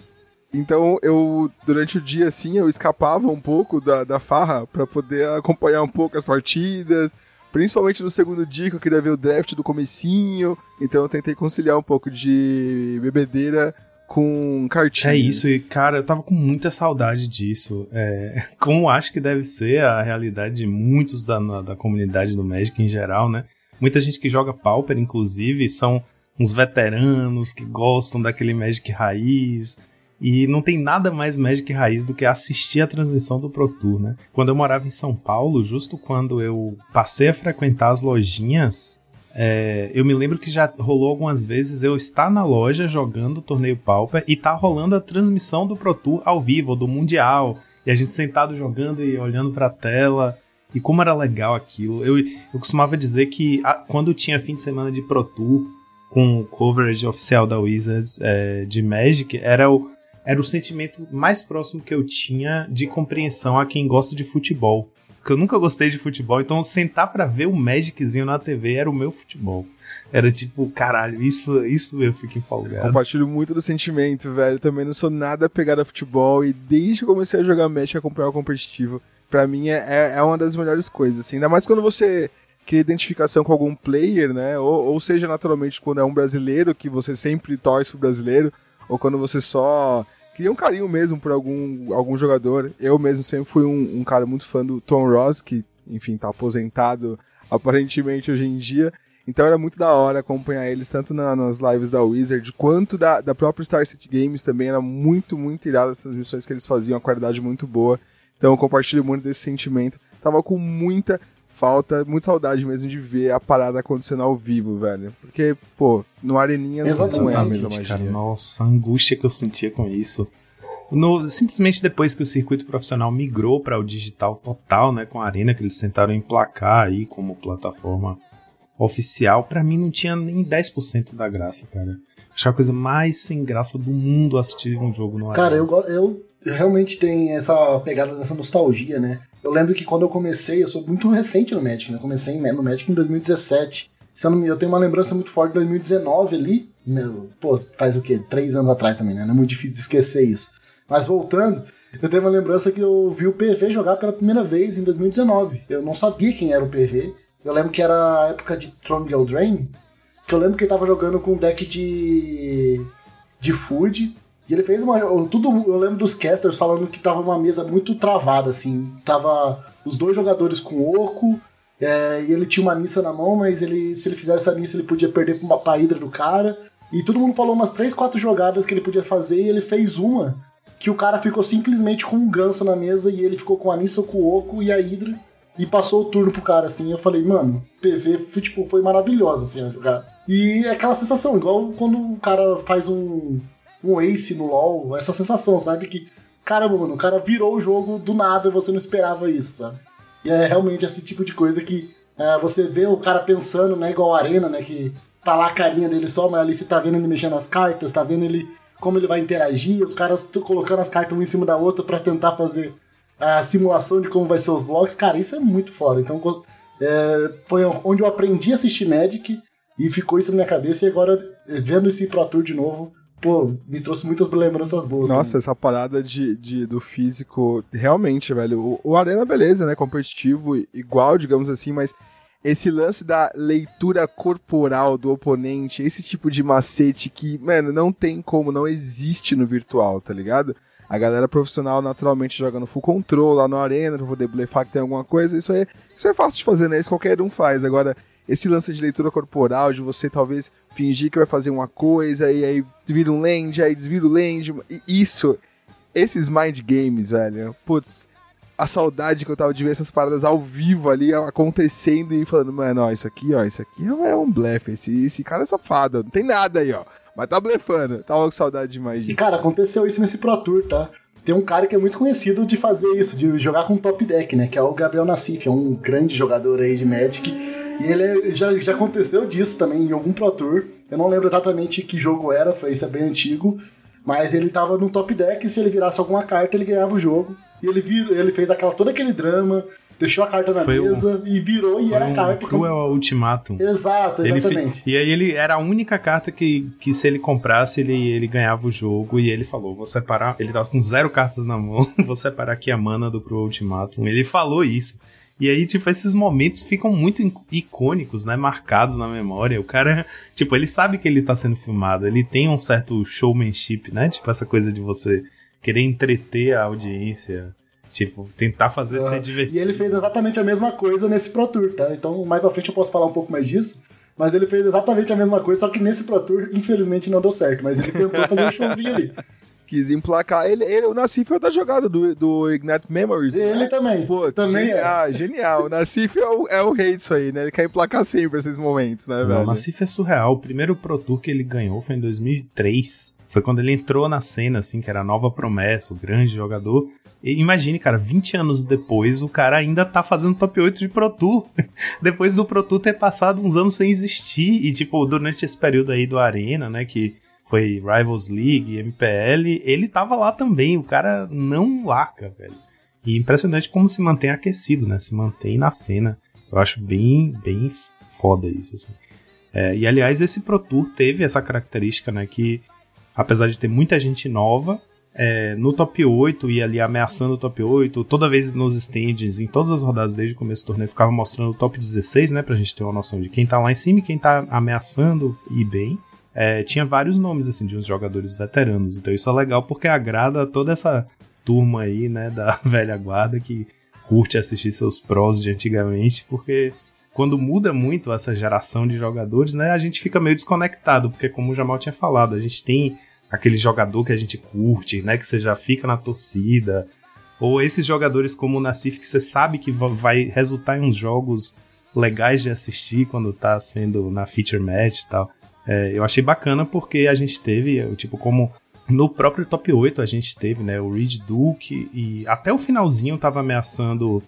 Então eu, durante o dia, assim, eu escapava um pouco da, da farra para poder acompanhar um pouco as partidas, principalmente no segundo dia que eu queria ver o draft do comecinho, então eu tentei conciliar um pouco de bebedeira com cartinhas. É isso, e cara, eu tava com muita saudade disso. É, como acho que deve ser a realidade de muitos da, da comunidade do Magic em geral, né? Muita gente que joga Pauper, inclusive, são uns veteranos que gostam daquele Magic raiz. E não tem nada mais Magic raiz do que assistir a transmissão do Pro Tour, né? Quando eu morava em São Paulo, justo quando eu passei a frequentar as lojinhas, é, eu me lembro que já rolou algumas vezes eu estar na loja jogando o torneio Pauper e tá rolando a transmissão do Pro Tour ao vivo, do Mundial, e a gente sentado jogando e olhando pra tela. E como era legal aquilo. Eu, eu costumava dizer que a, quando tinha fim de semana de Pro Tour, com o coverage oficial da Wizards é, de Magic, era o, era o sentimento mais próximo que eu tinha de compreensão a quem gosta de futebol porque eu nunca gostei de futebol, então sentar para ver o Magiczinho na TV era o meu futebol. Era tipo, caralho, isso, isso eu fico empolgado. Compartilho muito do sentimento, velho. Também não sou nada pegado a futebol e desde que comecei a jogar Magic acompanhar o competitivo, para mim é, é, é uma das melhores coisas, assim. Ainda mais quando você cria identificação com algum player, né? Ou, ou seja, naturalmente, quando é um brasileiro, que você sempre torce pro brasileiro, ou quando você só cria um carinho mesmo por algum, algum jogador. Eu mesmo sempre fui um, um, cara muito fã do Tom Ross, que, enfim, tá aposentado aparentemente hoje em dia. Então era muito da hora acompanhar eles, tanto na, nas lives da Wizard, quanto da, da própria Star City Games também. Era muito, muito irado as transmissões que eles faziam, a qualidade muito boa. Então eu compartilho muito desse sentimento. Tava com muita falta, muita saudade mesmo de ver a parada acontecendo ao vivo, velho. Porque, pô, no Areninha não é a mesma magia. Cara, nossa, a angústia que eu sentia com isso. No, simplesmente depois que o circuito profissional migrou para o digital total, né, com a Arena, que eles tentaram emplacar aí como plataforma oficial, para mim não tinha nem 10% da graça, cara. Achei a coisa mais sem graça do mundo assistir um jogo no Cara, eu, eu realmente tenho essa pegada dessa nostalgia, né? Eu lembro que quando eu comecei, eu sou muito recente no Magic, né? Eu comecei no Magic em 2017. Se eu, não, eu tenho uma lembrança muito forte de 2019 ali. Meu, pô, faz o quê? Três anos atrás também, né? Não é muito difícil de esquecer isso. Mas voltando, eu tenho uma lembrança que eu vi o PV jogar pela primeira vez em 2019. Eu não sabia quem era o PV. Eu lembro que era a época de Throne de Eldraine. Que eu lembro que ele tava jogando com um deck de. de Food. E ele fez uma. Tudo, eu lembro dos casters falando que tava uma mesa muito travada, assim. Tava os dois jogadores com oco, é, e ele tinha uma Nissa na mão, mas ele, se ele fizesse essa Nissa, ele podia perder pra, uma, pra do cara. E todo mundo falou umas 3, 4 jogadas que ele podia fazer, e ele fez uma que o cara ficou simplesmente com um ganso na mesa e ele ficou com a Nissa, com o Oco e a Hydra. E passou o turno pro cara, assim. Eu falei, mano, PV foi, tipo, foi maravilhosa, assim, a jogada. E é aquela sensação, igual quando o cara faz um, um ace no LoL, essa sensação, sabe? Que, caramba, mano, o cara virou o jogo do nada e você não esperava isso, sabe? E é realmente esse tipo de coisa que é, você vê o cara pensando, né, igual a Arena, né, que tá lá a carinha dele só, mas ali você tá vendo ele mexendo as cartas, tá vendo ele como ele vai interagir, os caras colocando as cartas uma em cima da outra para tentar fazer a simulação de como vai ser os blocos. Cara, isso é muito foda. Então, é, foi onde eu aprendi a assistir Magic e ficou isso na minha cabeça. E agora, vendo esse Pro Tour de novo, pô, me trouxe muitas lembranças boas. Nossa, também. essa parada de, de, do físico, realmente, velho. O, o Arena, beleza, né? Competitivo, igual, digamos assim, mas esse lance da leitura corporal do oponente, esse tipo de macete que, mano, não tem como, não existe no virtual, tá ligado? A galera profissional naturalmente joga no full control lá no arena pra poder blefar que tem alguma coisa. Isso é, isso é fácil de fazer, né? Isso qualquer um faz. Agora, esse lance de leitura corporal, de você talvez fingir que vai fazer uma coisa e aí vira um land, aí desvira o land. Isso, esses mind games, velho, putz, a saudade que eu tava de ver essas paradas ao vivo ali acontecendo e falando, mano, ó, isso aqui, ó, isso aqui é um blefe, esse, esse cara é safado, não tem nada aí, ó. Mas tá blefando, tava com saudade demais. E cara, aconteceu isso nesse Pro Tour, tá? Tem um cara que é muito conhecido de fazer isso, de jogar com top deck, né? Que é o Gabriel Nassif, é um grande jogador aí de Magic. E ele é, já, já aconteceu disso também em algum Pro Tour. Eu não lembro exatamente que jogo era, foi isso é bem antigo. Mas ele tava no top deck e se ele virasse alguma carta, ele ganhava o jogo. E ele, virou, ele fez aquela, todo aquele drama, deixou a carta na foi mesa e virou e era um a carta. Cruel como... Ultimatum. Exato, exatamente. Ele, e aí ele era a única carta que, que se ele comprasse, ele, ele ganhava o jogo. E ele falou: vou separar. Ele tava com zero cartas na mão, vou separar aqui a mana do Cruel Ultimatum. Ele falou isso. E aí, tipo, esses momentos ficam muito icônicos, né? Marcados na memória. O cara, tipo, ele sabe que ele tá sendo filmado, ele tem um certo showmanship, né? Tipo, essa coisa de você querer entreter a audiência. Tipo, tentar fazer uhum. ser divertido. E ele fez exatamente a mesma coisa nesse Pro Tour, tá? Então, mais pra frente eu posso falar um pouco mais disso. Mas ele fez exatamente a mesma coisa, só que nesse Pro Tour, infelizmente, não deu certo. Mas ele tentou fazer um showzinho ali. Quis emplacar. Ele, ele, o Nassif é da jogada do, do Ignite Memories. Ele né? também. Pô, também genial, é. Ah, genial. O Nassif é o, é o rei disso aí, né? Ele quer emplacar sempre esses momentos, né, velho? o Nassif é surreal. O primeiro Pro Tour que ele ganhou foi em 2003. Foi quando ele entrou na cena, assim, que era a nova promessa, o grande jogador. E imagine, cara, 20 anos depois, o cara ainda tá fazendo top 8 de Pro Tour. depois do Pro Tour ter passado uns anos sem existir. E, tipo, durante esse período aí do Arena, né, que foi Rivals League, MPL, ele tava lá também. O cara não larga, velho. E impressionante como se mantém aquecido, né? Se mantém na cena. Eu acho bem, bem foda isso, assim. É, e aliás, esse Pro Tour teve essa característica, né? Que apesar de ter muita gente nova, é, no top 8 e ali ameaçando o top 8, toda vez nos stands, em todas as rodadas desde o começo do torneio, ficava mostrando o top 16, né? Pra gente ter uma noção de quem tá lá em cima e quem tá ameaçando e bem. É, tinha vários nomes, assim, de uns jogadores veteranos. Então isso é legal porque agrada toda essa turma aí, né, da velha guarda que curte assistir seus pros de antigamente, porque quando muda muito essa geração de jogadores, né, a gente fica meio desconectado, porque como o Jamal tinha falado, a gente tem aquele jogador que a gente curte, né, que você já fica na torcida, ou esses jogadores como o Nassif que você sabe que vai resultar em uns jogos legais de assistir quando tá sendo na feature match e tal. É, eu achei bacana porque a gente teve, tipo, como no próprio top 8 a gente teve, né, o Reed Duke e até o finalzinho tava ameaçando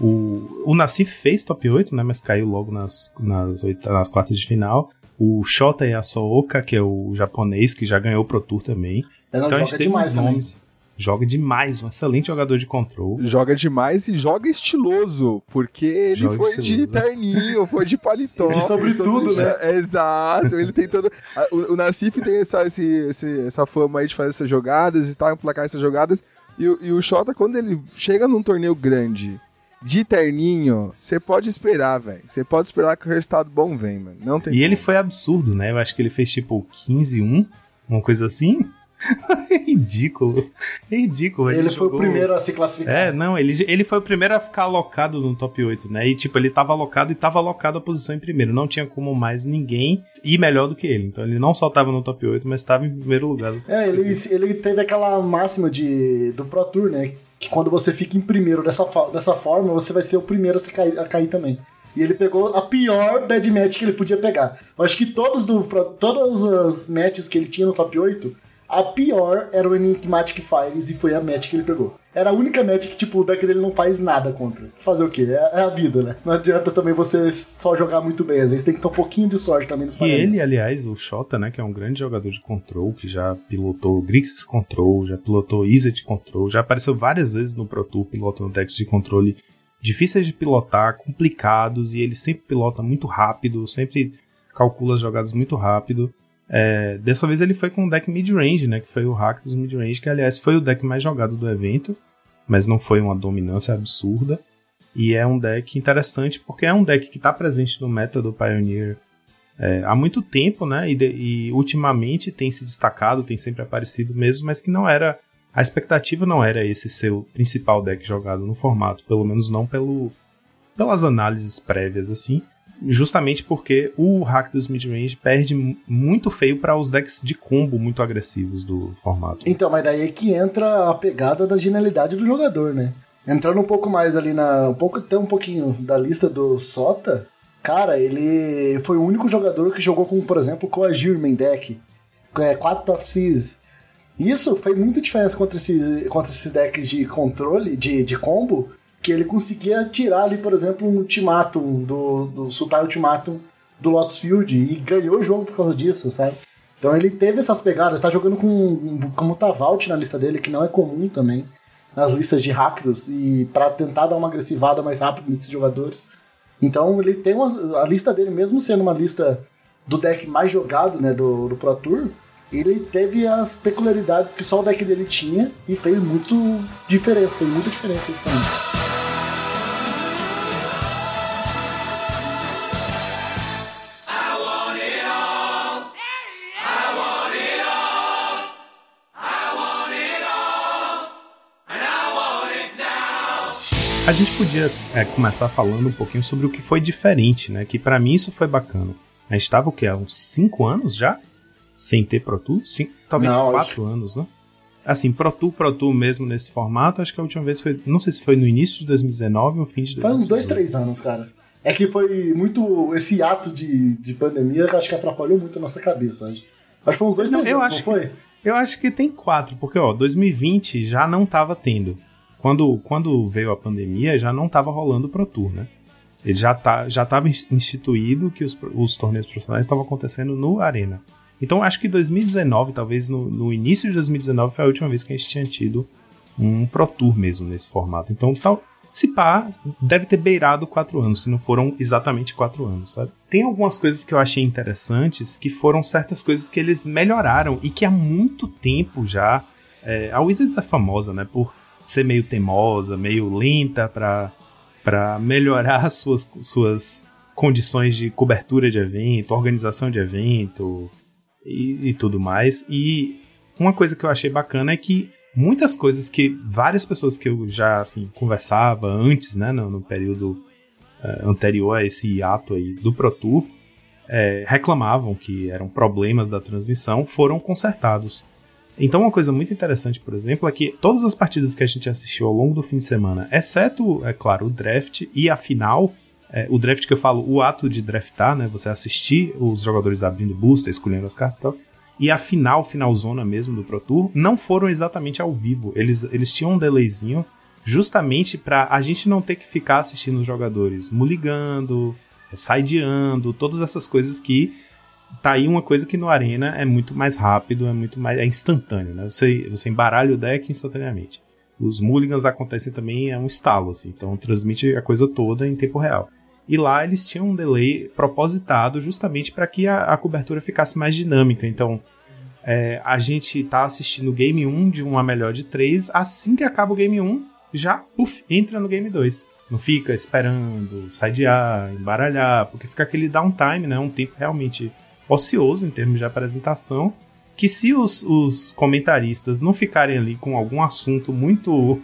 o, o Nassif fez top 8, né? Mas caiu logo nas, nas, nas quartas de final. O Shota Yasuoka, que é o japonês, que já ganhou o Pro Tour também. Ela então a gente demais nomes. Joga demais, um excelente jogador de control. Joga demais e joga estiloso, porque ele joga foi estiloso. de terninho, foi de paletó. De sobretudo, né? Exato, ele tem todo... O, o Nassif tem essa, esse, esse, essa fama aí de fazer essas jogadas e tal, emplacar essas jogadas. E, e o Shota, quando ele chega num torneio grande de terninho, você pode esperar, velho. Você pode esperar que o resultado bom vem, mano. Não tem E como. ele foi absurdo, né? Eu acho que ele fez tipo 15-1, uma coisa assim. é ridículo. É ridículo. Ele, ele foi jogou... o primeiro a se classificar. É, não, ele, ele foi o primeiro a ficar alocado no top 8, né? E tipo, ele tava alocado e tava alocado a posição em primeiro. Não tinha como mais ninguém ir melhor do que ele. Então ele não só tava no top 8, mas estava em primeiro lugar. É, ele, ele teve aquela máxima de, do Pro Tour, né? que quando você fica em primeiro dessa, dessa forma, você vai ser o primeiro a cair, a cair também. E ele pegou a pior bad match que ele podia pegar. Eu acho que todos do, todas as matches que ele tinha no top 8, a pior era o Enigmatic Fires e foi a match que ele pegou. Era a única match que, tipo, o deck dele não faz nada contra. Fazer o quê? É, é, a vida, né? Não adianta também você só jogar muito bem. Às vezes tem que ter um pouquinho de sorte também nesse E ele, aliás, o Shota, né, que é um grande jogador de control, que já pilotou Grixis Control, já pilotou Izzet Control, já apareceu várias vezes no Pro Tour pilotando decks de controle difíceis de pilotar, complicados, e ele sempre pilota muito rápido, sempre calcula as jogadas muito rápido. É, dessa vez ele foi com o deck mid-range, né? Que foi o Rakdos mid-range, que aliás foi o deck mais jogado do evento, mas não foi uma dominância absurda. E é um deck interessante porque é um deck que está presente no meta do Pioneer é, há muito tempo, né? E, de, e, ultimamente tem se destacado, tem sempre aparecido mesmo, mas que não era. A expectativa não era esse seu principal deck jogado no formato, pelo menos não pelo, pelas análises prévias, assim justamente porque o hack dos midrange perde muito feio para os decks de combo muito agressivos do formato. Então, mas daí é que entra a pegada da genialidade do jogador, né? Entrando um pouco mais ali na. um pouco até um pouquinho da lista do Sota, cara, ele foi o único jogador que jogou com, por exemplo, a Main Deck, é, 4 of Seas. Isso fez muita diferença contra esses, contra esses decks de controle, de, de combo, que ele conseguia tirar ali, por exemplo, um ultimatum do, do Sultai Ultimatum do Lotus Field e ganhou o jogo por causa disso, sabe? Então ele teve essas pegadas, tá jogando com como Tavalt na lista dele, que não é comum também. nas listas de hackers e para tentar dar uma agressivada mais rápido nesses jogadores. Então ele tem uma, a lista dele, mesmo sendo uma lista do deck mais jogado né, do, do Pro Tour, ele teve as peculiaridades que só o deck dele tinha e fez muito diferença, fez muita diferença isso também. A gente podia é, começar falando um pouquinho sobre o que foi diferente, né? Que para mim isso foi bacana. A gente tava o quê? Há uns 5 anos já? Sem ter Pro Tour? Cinco, talvez 4 acho... anos, né? Assim, Pro Tour, Pro Tour mesmo nesse formato, acho que a última vez foi. Não sei se foi no início de 2019 ou fim de 2019. Foi uns 2, 3 anos, cara. É que foi muito. Esse ato de, de pandemia acho que atrapalhou muito a nossa cabeça. Acho, acho que foi uns 2, 3 anos. Eu acho não foi? eu acho que tem quatro, porque ó, 2020 já não tava tendo quando, quando veio a pandemia, já não estava rolando o Pro Tour, né? Ele já tá, já estava instituído que os, os torneios profissionais estavam acontecendo no Arena. Então acho que 2019, talvez no, no, início de 2019, foi a última vez que a gente tinha tido um Pro Tour mesmo nesse formato. Então, tal, se pá, deve ter beirado quatro anos, se não foram exatamente quatro anos, sabe? Tem algumas coisas que eu achei interessantes, que foram certas coisas que eles melhoraram e que há muito tempo já. É, a Wizards é famosa, né, por ser meio teimosa, meio lenta para melhorar suas, suas condições de cobertura de evento, organização de evento e, e tudo mais. E uma coisa que eu achei bacana é que muitas coisas que várias pessoas que eu já assim conversava antes, né, no, no período uh, anterior a esse ato aí do Pro Tour, é, reclamavam que eram problemas da transmissão, foram consertados. Então, uma coisa muito interessante, por exemplo, é que todas as partidas que a gente assistiu ao longo do fim de semana, exceto, é claro, o draft e a final, é, o draft que eu falo, o ato de draftar, né? Você assistir os jogadores abrindo booster, escolhendo as cartas e tal. E a final, finalzona mesmo do Pro Tour, não foram exatamente ao vivo. Eles, eles tinham um delayzinho justamente para a gente não ter que ficar assistindo os jogadores muligando, é, sideando, todas essas coisas que tá aí uma coisa que no Arena é muito mais rápido, é muito mais. é instantâneo, né? Você, você embaralha o deck instantaneamente. Os mulligans acontecem também, é um estalo, assim, então transmite a coisa toda em tempo real. E lá eles tinham um delay propositado justamente para que a, a, cobertura ficasse mais dinâmica. Então, é, a gente tá assistindo o game 1 de uma melhor de 3, assim que acaba o game 1, já puff, entra no game 2. Não fica esperando, sai de ar, embaralhar, porque fica aquele downtime, né? Um tempo realmente ocioso em termos de apresentação, que se os, os comentaristas não ficarem ali com algum assunto muito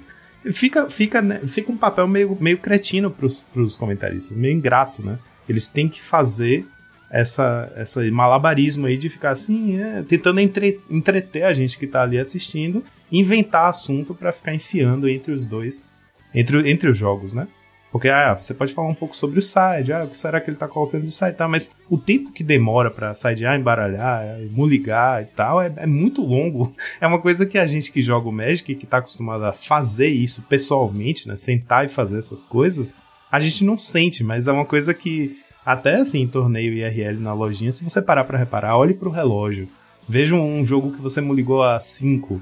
fica, fica, né, fica um papel meio, meio cretino pros, pros comentaristas, meio ingrato, né? Eles têm que fazer essa, essa malabarismo aí de ficar assim, é, tentando entre, entreter a gente que tá ali assistindo, inventar assunto para ficar enfiando entre os dois, entre, entre os jogos, né? Porque ah, você pode falar um pouco sobre o side, ah, o que será que ele tá colocando de side, tá? Mas o tempo que demora para sidear, embaralhar, muligar e tal é, é, muito longo. É uma coisa que a gente que joga o Magic, que tá acostumado a fazer isso pessoalmente, né, sentar e fazer essas coisas, a gente não sente, mas é uma coisa que até assim, torneio IRL na lojinha, se você parar para reparar, olhe pro relógio. Veja um jogo que você muligou a 5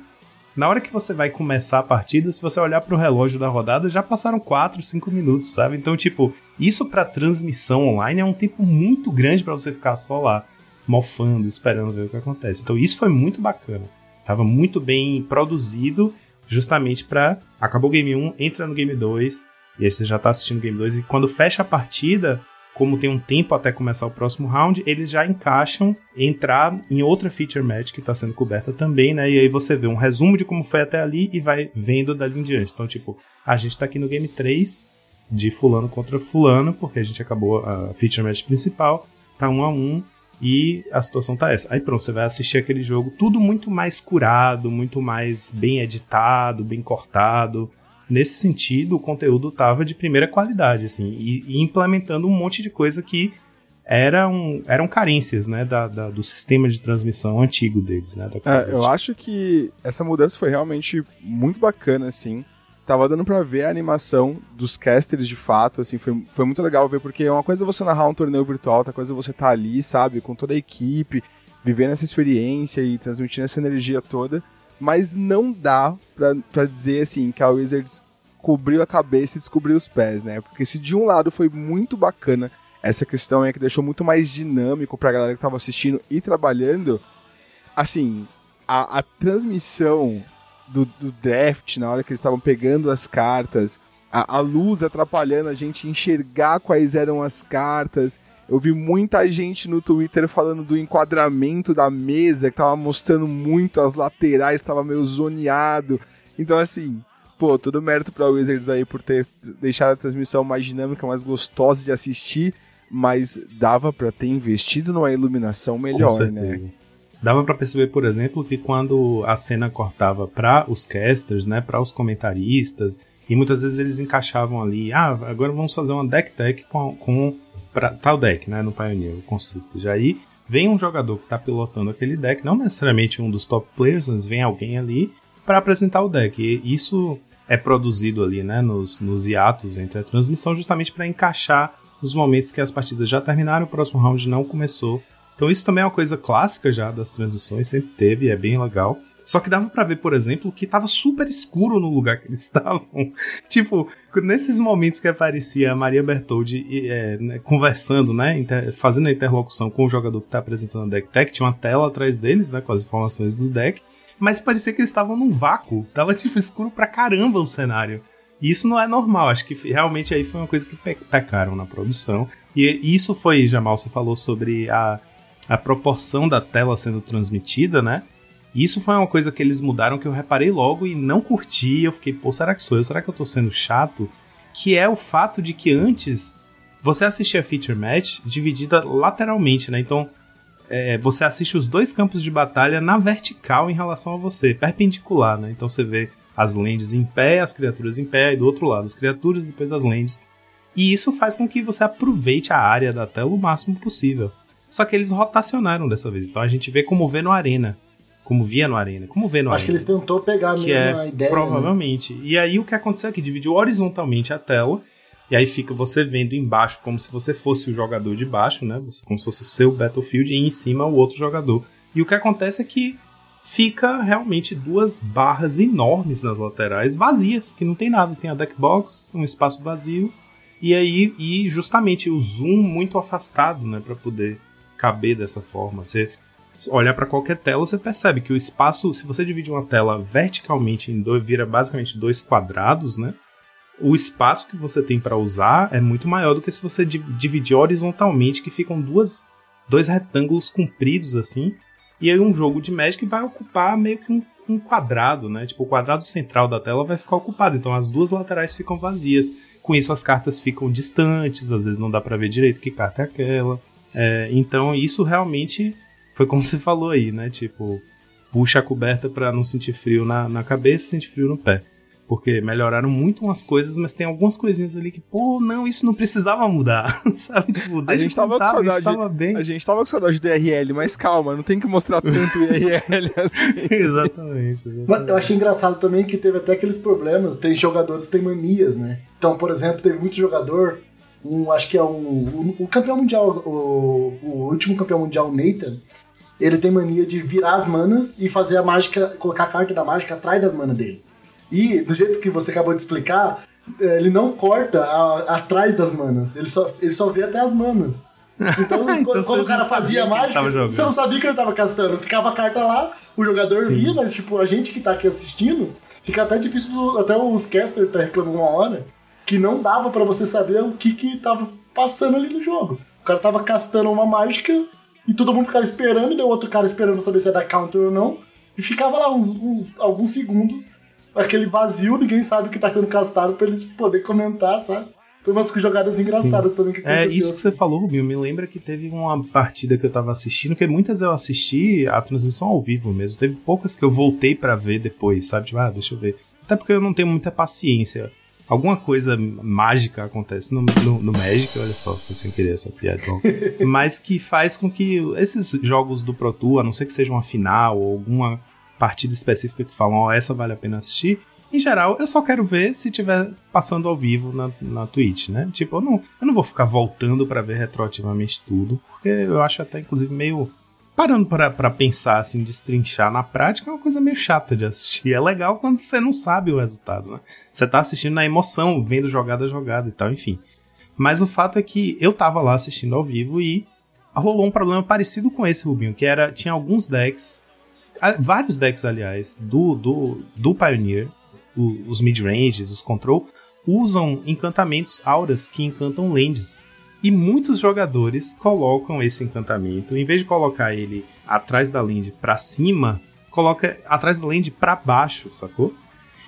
na hora que você vai começar a partida, se você olhar para o relógio da rodada, já passaram 4, 5 minutos, sabe? Então, tipo, isso para transmissão online é um tempo muito grande para você ficar só lá mofando, esperando ver o que acontece. Então, isso foi muito bacana. Tava muito bem produzido, justamente para acabou o game 1, entra no game 2, e aí você já tá assistindo o game 2 e quando fecha a partida, como tem um tempo até começar o próximo round, eles já encaixam entrar em outra feature match que está sendo coberta também, né? E aí você vê um resumo de como foi até ali e vai vendo dali em diante. Então, tipo, a gente está aqui no game 3 de fulano contra fulano, porque a gente acabou a feature match principal, tá um a um e a situação tá essa. Aí pronto, você vai assistir aquele jogo, tudo muito mais curado, muito mais bem editado, bem cortado, nesse sentido, o conteúdo tava de primeira qualidade, assim, e, e implementando um monte de coisa que eram, eram carências, né, da, da, do sistema de transmissão antigo deles, né. É, eu acho que essa mudança foi realmente muito bacana, assim. Tava dando pra ver a animação dos casters de fato, assim, foi, foi muito legal ver, porque é uma coisa você narrar um torneio virtual, outra coisa você tá ali, sabe, com toda a equipe, vivendo essa experiência e transmitindo essa energia toda. Mas não dá pra dizer assim que a Wizards cobriu a cabeça e descobriu os pés, né? Porque se de um lado foi muito bacana essa questão é que deixou muito mais dinâmico pra galera que tava assistindo e trabalhando, assim, a, a transmissão do, do draft, na hora que eles estavam pegando as cartas, a, a luz atrapalhando a gente enxergar quais eram as cartas, eu vi muita gente no Twitter falando do enquadramento da mesa, que tava mostrando muito as laterais, tava meio zoneado. Então, assim, pô, todo mérito pra Wizards aí por ter deixado a transmissão mais dinâmica, mais gostosa de assistir, mas dava para ter investido numa iluminação melhor, né? Dava para perceber, por exemplo, que quando a cena cortava para os casters, né, para os comentaristas, e muitas vezes eles encaixavam ali, ah, agora vamos fazer uma deck tech com, com tal deck, né, no Pioneer, o Constructed. Aí vem um jogador que está pilotando aquele deck, não necessariamente um dos top players, mas vem alguém ali para apresentar o deck. E isso é produzido ali, né, nos, nos hiatos entre a transmissão, justamente para encaixar nos momentos que as partidas já terminaram, o próximo round não começou. Então isso também é uma coisa clássica já das transmissões, sempre teve, é bem legal. Só que dava para ver, por exemplo, que tava super escuro no lugar que eles estavam. tipo, nesses momentos que aparecia a Maria Bertoldi é, né, conversando, né, inter, fazendo a interlocução com o jogador que tá apresentando o deck tech, tinha uma tela atrás deles, né, com as informações do deck, mas parecia que eles estavam num vácuo. Tava, tipo, escuro pra caramba o cenário. E isso não é normal, acho que realmente aí foi uma coisa que pecaram na produção. E isso foi, Jamal, você falou sobre a, a proporção da tela sendo transmitida, né? Isso foi uma coisa que eles mudaram que eu reparei logo e não curti. Eu fiquei, pô, será que sou eu? Será que eu tô sendo chato? Que é o fato de que antes você assistia feature match dividida lateralmente, né? Então é, você assiste os dois campos de batalha na vertical em relação a você, perpendicular, né? Então você vê as lands em pé, as criaturas em pé, e do outro lado as criaturas e depois as lands. E isso faz com que você aproveite a área da tela o máximo possível. Só que eles rotacionaram dessa vez, então a gente vê como vê no Arena como via no Arena. Como vê no Acho Arena. que eles tentou pegar a mesma é, ideia. Né? Provavelmente. Né? E aí o que aconteceu é que dividiu horizontalmente a tela. E aí fica você vendo embaixo como se você fosse o jogador de baixo, né? Como se fosse o seu Battlefield e em cima o outro jogador. E o que acontece é que fica realmente duas barras enormes nas laterais, vazias, que não tem nada. Tem a deck box, um espaço vazio. E aí, e justamente o zoom muito afastado, né? para poder caber dessa forma. Você olhar para qualquer tela, você percebe que o espaço, se você divide uma tela verticalmente em dois, vira basicamente dois quadrados, né? O espaço que você tem para usar é muito maior do que se você dividir horizontalmente, que ficam duas, dois retângulos compridos assim. E aí um jogo de Magic vai ocupar meio que um, um quadrado, né? Tipo, o quadrado central da tela vai ficar ocupado, então as duas laterais ficam vazias. Com isso as cartas ficam distantes, às vezes não dá para ver direito que carta é aquela. É, então isso realmente foi como você falou aí, né? Tipo, puxa a coberta para não sentir frio na, na cabeça e sentir frio no pé. Porque melhoraram muito umas coisas, mas tem algumas coisinhas ali que, pô, não, isso não precisava mudar, sabe? Tipo, a gente tava com saudade. Tava bem. A gente tava com saudade do IRL, mas calma, não tem que mostrar tanto IRL assim. exatamente, exatamente. Eu achei engraçado também que teve até aqueles problemas, tem jogadores que têm manias, né? Então, por exemplo, teve muito jogador, um, acho que é um, o, o campeão mundial, o, o último campeão mundial, Nathan, ele tem mania de virar as manas e fazer a mágica, colocar a carta da mágica atrás das manas dele. E, do jeito que você acabou de explicar, ele não corta a, atrás das manas, ele só, ele só vê até as manas. Então, então quando o cara fazia a mágica, você não sabia que ele tava castando. Ficava a carta lá, o jogador Sim. via, mas tipo, a gente que tá aqui assistindo, fica até difícil, até os casters tá reclamando uma hora, que não dava para você saber o que que tava passando ali no jogo. O cara tava castando uma mágica e todo mundo ficava esperando, e o outro cara esperando saber se dar counter ou não. E ficava lá uns, uns alguns segundos, aquele vazio, ninguém sabe o que tá sendo castado pra eles poder comentar, sabe? Foi umas jogadas engraçadas Sim. também que aconteceu. É, isso que você falou, Rubinho, me lembra que teve uma partida que eu tava assistindo, que muitas eu assisti a transmissão ao vivo mesmo. Teve poucas que eu voltei para ver depois, sabe? Tipo, ah, deixa eu ver. Até porque eu não tenho muita paciência alguma coisa mágica acontece no, no, no Magic, olha só, foi sem querer essa piada, então, mas que faz com que esses jogos do Pro Tour, a não ser que seja uma final ou alguma partida específica que falam, ó, oh, essa vale a pena assistir, em geral, eu só quero ver se tiver passando ao vivo na, na Twitch, né? Tipo, eu não, eu não vou ficar voltando para ver retroativamente tudo, porque eu acho até, inclusive, meio parando para pensar, assim, destrinchar na prática, é uma coisa meio chata de assistir. É legal quando você não sabe o resultado, né? Você tá assistindo na emoção, vendo jogada a jogada e tal, enfim. Mas o fato é que eu tava lá assistindo ao vivo e rolou um problema parecido com esse, Rubinho, que era, tinha alguns decks, vários decks, aliás, do, do, do Pioneer, os mid-ranges, os control, usam encantamentos auras que encantam lands. E muitos jogadores colocam esse encantamento, em vez de colocar ele atrás da land para cima, coloca atrás da land para baixo, sacou?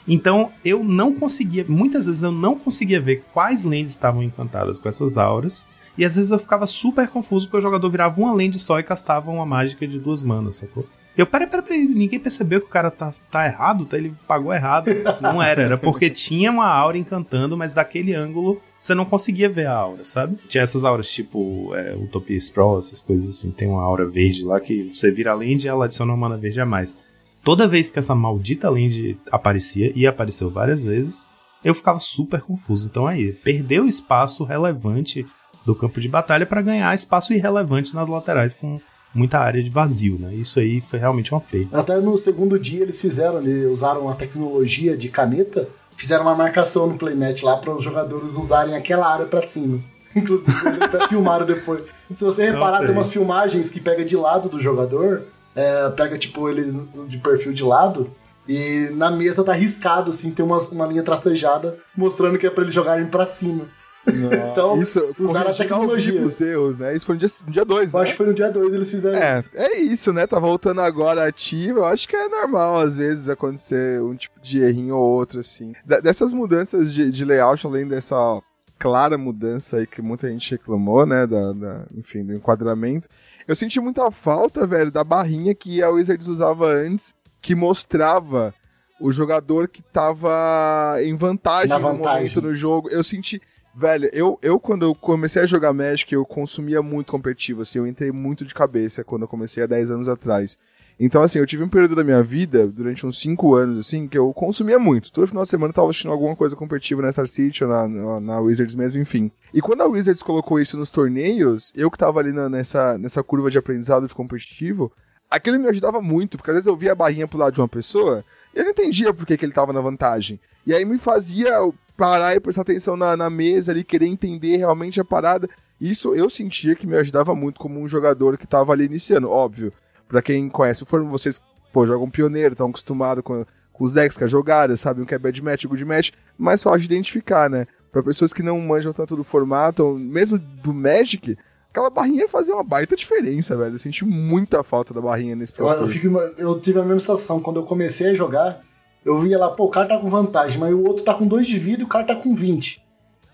Então eu não conseguia, muitas vezes eu não conseguia ver quais lands estavam encantadas com essas auras. E às vezes eu ficava super confuso porque o jogador virava uma land só e castava uma mágica de duas manas, sacou? Eu, peraí, peraí, peraí, ninguém percebeu que o cara tá, tá errado, tá? Ele pagou errado. Não era, era porque tinha uma aura encantando, mas daquele ângulo você não conseguia ver a aura, sabe? Tinha essas auras tipo é, Utopia Sprawl, essas coisas assim. Tem uma aura verde lá que você vira a land e ela adiciona uma mana verde a mais. Toda vez que essa maldita land aparecia, e apareceu várias vezes, eu ficava super confuso. Então aí, perdeu espaço relevante do campo de batalha para ganhar espaço irrelevante nas laterais com muita área de vazio, né? Isso aí foi realmente uma feia. Até no segundo dia eles fizeram, eles usaram a tecnologia de caneta, fizeram uma marcação no playnet lá para os jogadores usarem aquela área para cima. Inclusive, eles até filmaram depois. Se você reparar, tem umas filmagens que pega de lado do jogador, é, pega tipo ele de perfil de lado, e na mesa tá riscado, assim, tem uma, uma linha tracejada mostrando que é para eles jogarem para cima. Então, isso, usaram a tecnologia. Os erros, né? Isso foi no dia 2, né? Acho que foi no dia 2 eles fizeram é, isso. É isso, né? Tá voltando agora ativo. Eu acho que é normal, às vezes, acontecer um tipo de errinho ou outro, assim. dessas mudanças de, de layout, além dessa clara mudança aí que muita gente reclamou, né? Da, da, enfim, do enquadramento. Eu senti muita falta, velho, da barrinha que a Wizards usava antes, que mostrava o jogador que tava em vantagem, Na vantagem. no momento no jogo. Eu senti Velho, eu, eu quando eu comecei a jogar Magic, eu consumia muito competitivo, assim, eu entrei muito de cabeça quando eu comecei há 10 anos atrás. Então, assim, eu tive um período da minha vida, durante uns 5 anos, assim, que eu consumia muito. Todo final de semana eu tava assistindo alguma coisa competitiva na Star City ou na, na, na, Wizards mesmo, enfim. E quando a Wizards colocou isso nos torneios, eu que tava ali na, nessa, nessa curva de aprendizado de competitivo, aquilo me ajudava muito, porque às vezes eu via a barrinha pro lado de uma pessoa eu não entendia por que, que ele tava na vantagem. E aí me fazia parar e prestar atenção na, na mesa ali, querer entender realmente a parada. Isso eu sentia que me ajudava muito como um jogador que tava ali iniciando, óbvio. Pra quem conhece o forno, vocês, pô, jogam pioneiro, estão acostumados com, com os decks, com a jogada, sabem o que é bad match, good match, mais fácil de identificar, né? Pra pessoas que não manjam tanto do formato, mesmo do Magic, aquela barrinha fazia uma baita diferença, velho. Eu senti muita falta da barrinha nesse eu, eu, eu tive a mesma sensação quando eu comecei a jogar eu via lá, pô, o cara tá com vantagem, mas o outro tá com 2 de vida e o cara tá com 20.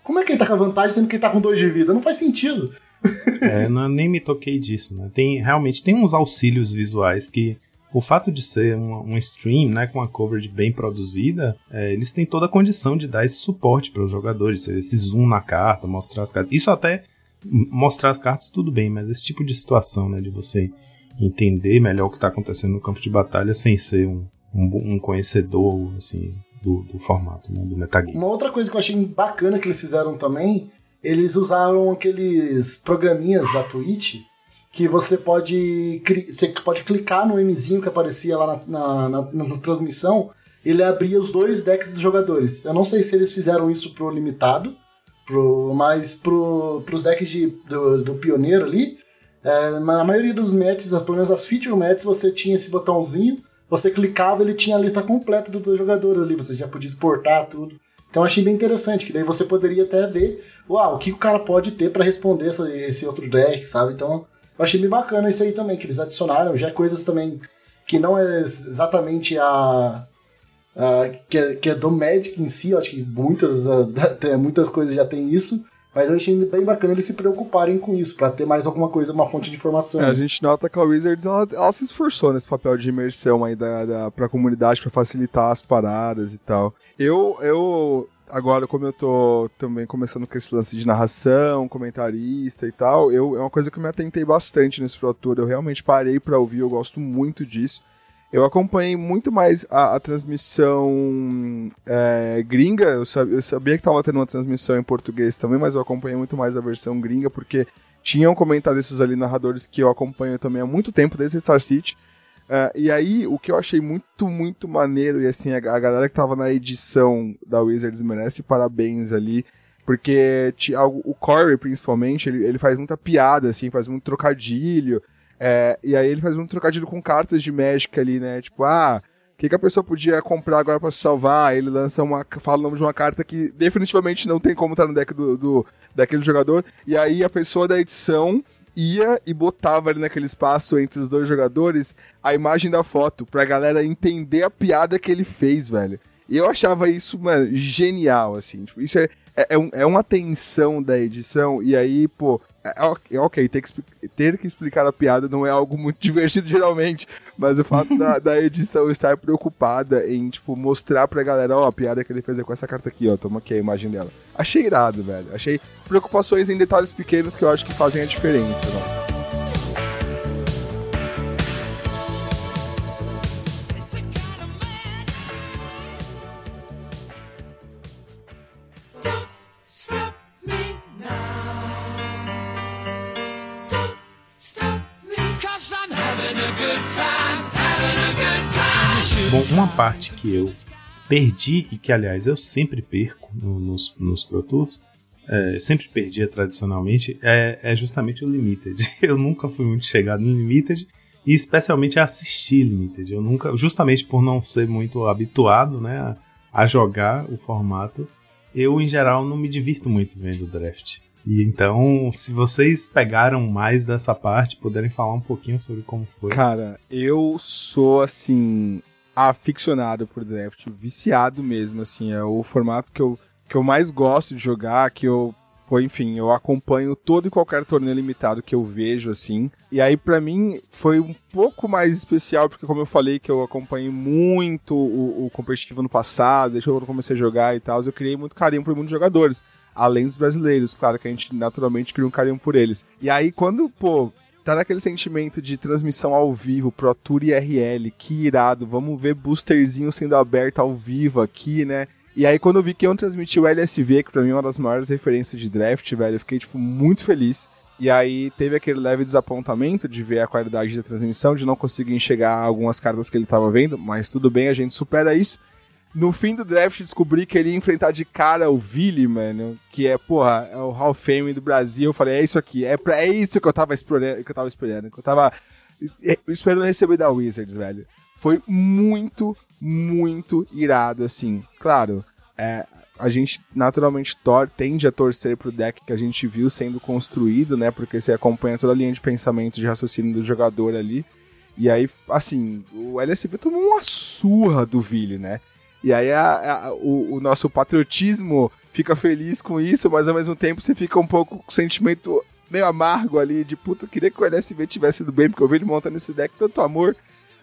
Como é que ele tá com vantagem sendo que ele tá com 2 de vida? Não faz sentido. é, não, nem me toquei disso, né? Tem, realmente tem uns auxílios visuais que o fato de ser um, um stream, né, com uma coverage bem produzida, é, eles têm toda a condição de dar esse suporte para os jogadores, esse zoom na carta, mostrar as cartas. Isso até mostrar as cartas tudo bem, mas esse tipo de situação, né, de você entender melhor o que está acontecendo no campo de batalha sem ser um, um, um conhecedor, assim, do, do, formato, né, do metagame. Uma outra coisa que eu achei bacana que eles fizeram também, eles usaram aqueles programinhas da Twitch que você pode, você pode clicar no Mzinho que aparecia lá na, na, na, na transmissão, ele abria os dois decks dos jogadores. Eu não sei se eles fizeram isso pro limitado, pro, mas pro, pros decks de, do, do pioneiro ali, é, na maioria dos matches, pelo menos as feature matches, você tinha esse botãozinho você clicava, ele tinha a lista completa dos jogadores ali, você já podia exportar tudo. Então achei bem interessante, que daí você poderia até ver, uau, o que o cara pode ter para responder essa, esse outro deck, sabe? Então eu achei bem bacana isso aí também, que eles adicionaram, já é coisas também que não é exatamente a. a que, é, que, é, do Magic em si, eu acho que muitas, muitas coisas já tem isso, mas eu achei bem bacana eles se preocuparem com isso, para ter mais alguma coisa, uma fonte de informação. É, a gente nota que a Wizards ela, ela, se esforçou nesse papel de imersão aí da, da, pra comunidade, para facilitar as paradas e tal. Eu, eu agora, como eu tô também começando com esse lance de narração, comentarista e tal, eu, é uma coisa que eu me atentei bastante nesse Pro. Eu realmente parei para ouvir, eu gosto muito disso. Eu acompanhei muito mais a, a transmissão é, gringa. Eu sabia, eu sabia que estava tendo uma transmissão em português também, mas eu acompanhei muito mais a versão gringa porque tinham comentaristas ali, narradores que eu acompanho também há muito tempo, desde Star City. Uh, e aí, o que eu achei muito, muito maneiro, e assim, a, a, galera que tava na edição da Wizards merece parabéns ali, porque o Corey, principalmente, ele, ele faz muita piada, assim, faz muito trocadilho, é, e aí ele faz muito trocadilho com cartas de Magic ali, né, tipo, ah, o que, que a pessoa podia comprar agora para se salvar? Ele lança uma, fala o nome de uma carta que definitivamente não tem como estar tá no deck do, do daquele jogador, e aí a pessoa da edição ia e botava ali naquele espaço entre os dois jogadores a imagem da foto, pra galera entender a piada que ele fez, velho. E eu achava isso, mano, genial, assim. Tipo, isso é, é, é, um, é uma tensão da edição, e aí, pô, é, é, é ok, ter que, ter que explicar a piada não é algo muito divertido geralmente, mas o fato da, da edição estar preocupada em, tipo, mostrar pra galera, ó, a piada que ele fez é com essa carta aqui, ó, toma aqui a imagem dela. Achei irado, velho. Achei preocupações em detalhes pequenos que eu acho que fazem a diferença, né? Bom, uma parte que eu perdi, e que aliás eu sempre perco no, nos, nos Pro Tours, é, sempre perdia tradicionalmente, é, é, justamente o Limited. Eu nunca fui muito chegado no Limited, e especialmente a assistir Limited. Eu nunca, justamente por não ser muito habituado né, a, a jogar o formato, eu em geral não me divirto muito vendo draft. E então, se vocês pegaram mais dessa parte, puderem falar um pouquinho sobre como foi. Cara, eu sou assim aficionado por draft, viciado mesmo, assim, é o formato que eu, que eu mais gosto de jogar, que eu, enfim, eu acompanho todo e qualquer torneio limitado que eu vejo, assim, e aí para mim foi um pouco mais especial, porque como eu falei que eu acompanhei muito o, o competitivo no passado, desde que eu comecei a jogar e tal, eu criei muito carinho por muitos jogadores, além dos brasileiros, claro que a gente naturalmente cria um carinho por eles. E aí quando, pô, tá naquele sentimento de transmissão ao vivo, Pro Tour e RL, que irado, vamos ver boosterzinho sendo aberto ao vivo aqui, né? E aí quando eu vi que iam transmitir o LSV, que pra mim é uma das maiores referências de draft, velho, eu fiquei, tipo, muito feliz. E aí teve aquele leve desapontamento de ver a qualidade da transmissão, de não conseguir enxergar algumas cartas que ele tava vendo, mas tudo bem, a gente supera isso. No fim do draft, descobri que ele ia enfrentar de cara o Vili, mano, que é, porra, é o Hall of Fame do Brasil. Eu falei, é isso aqui, é, pra, é isso que eu tava esperando, que eu tava esperando, que eu tava é, esperando receber da Wizards, velho. Foi muito, muito irado, assim. Claro, é, a gente naturalmente tor tende a torcer pro deck que a gente viu sendo construído, né? Porque você acompanha toda a linha de pensamento, de raciocínio do jogador ali. E aí, assim, o LSV tomou uma surra do Vili, né? E aí a, a, o, o, nosso patriotismo fica feliz com isso, mas ao mesmo tempo você fica um pouco com sentimento meio amargo ali, de puta, queria que o LSV tivesse ido bem, porque eu vi ele montando esse deck tanto amor.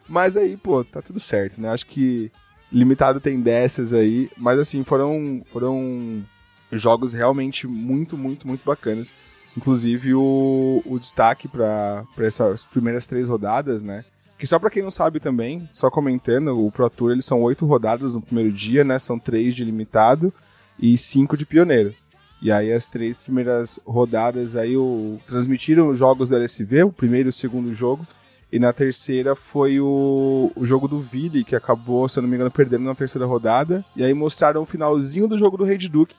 Mas aí, pô, tá tudo certo, né? Acho que limitado tem dessas aí, mas assim, foram, foram jogos realmente muito, muito, muito bacanas. Inclusive o, o destaque para essas primeiras três rodadas, né? Que só para quem não sabe também, só comentando, o Pro Tour eles são oito rodadas no primeiro dia, né? São três de limitado e cinco de pioneiro. E aí as três primeiras rodadas aí o, transmitiram os jogos da LSV, o primeiro e o segundo jogo. E na terceira foi o, o jogo do Vili, que acabou, se eu não me engano, perdendo na terceira rodada. E aí mostraram o finalzinho do jogo do Rei Duke,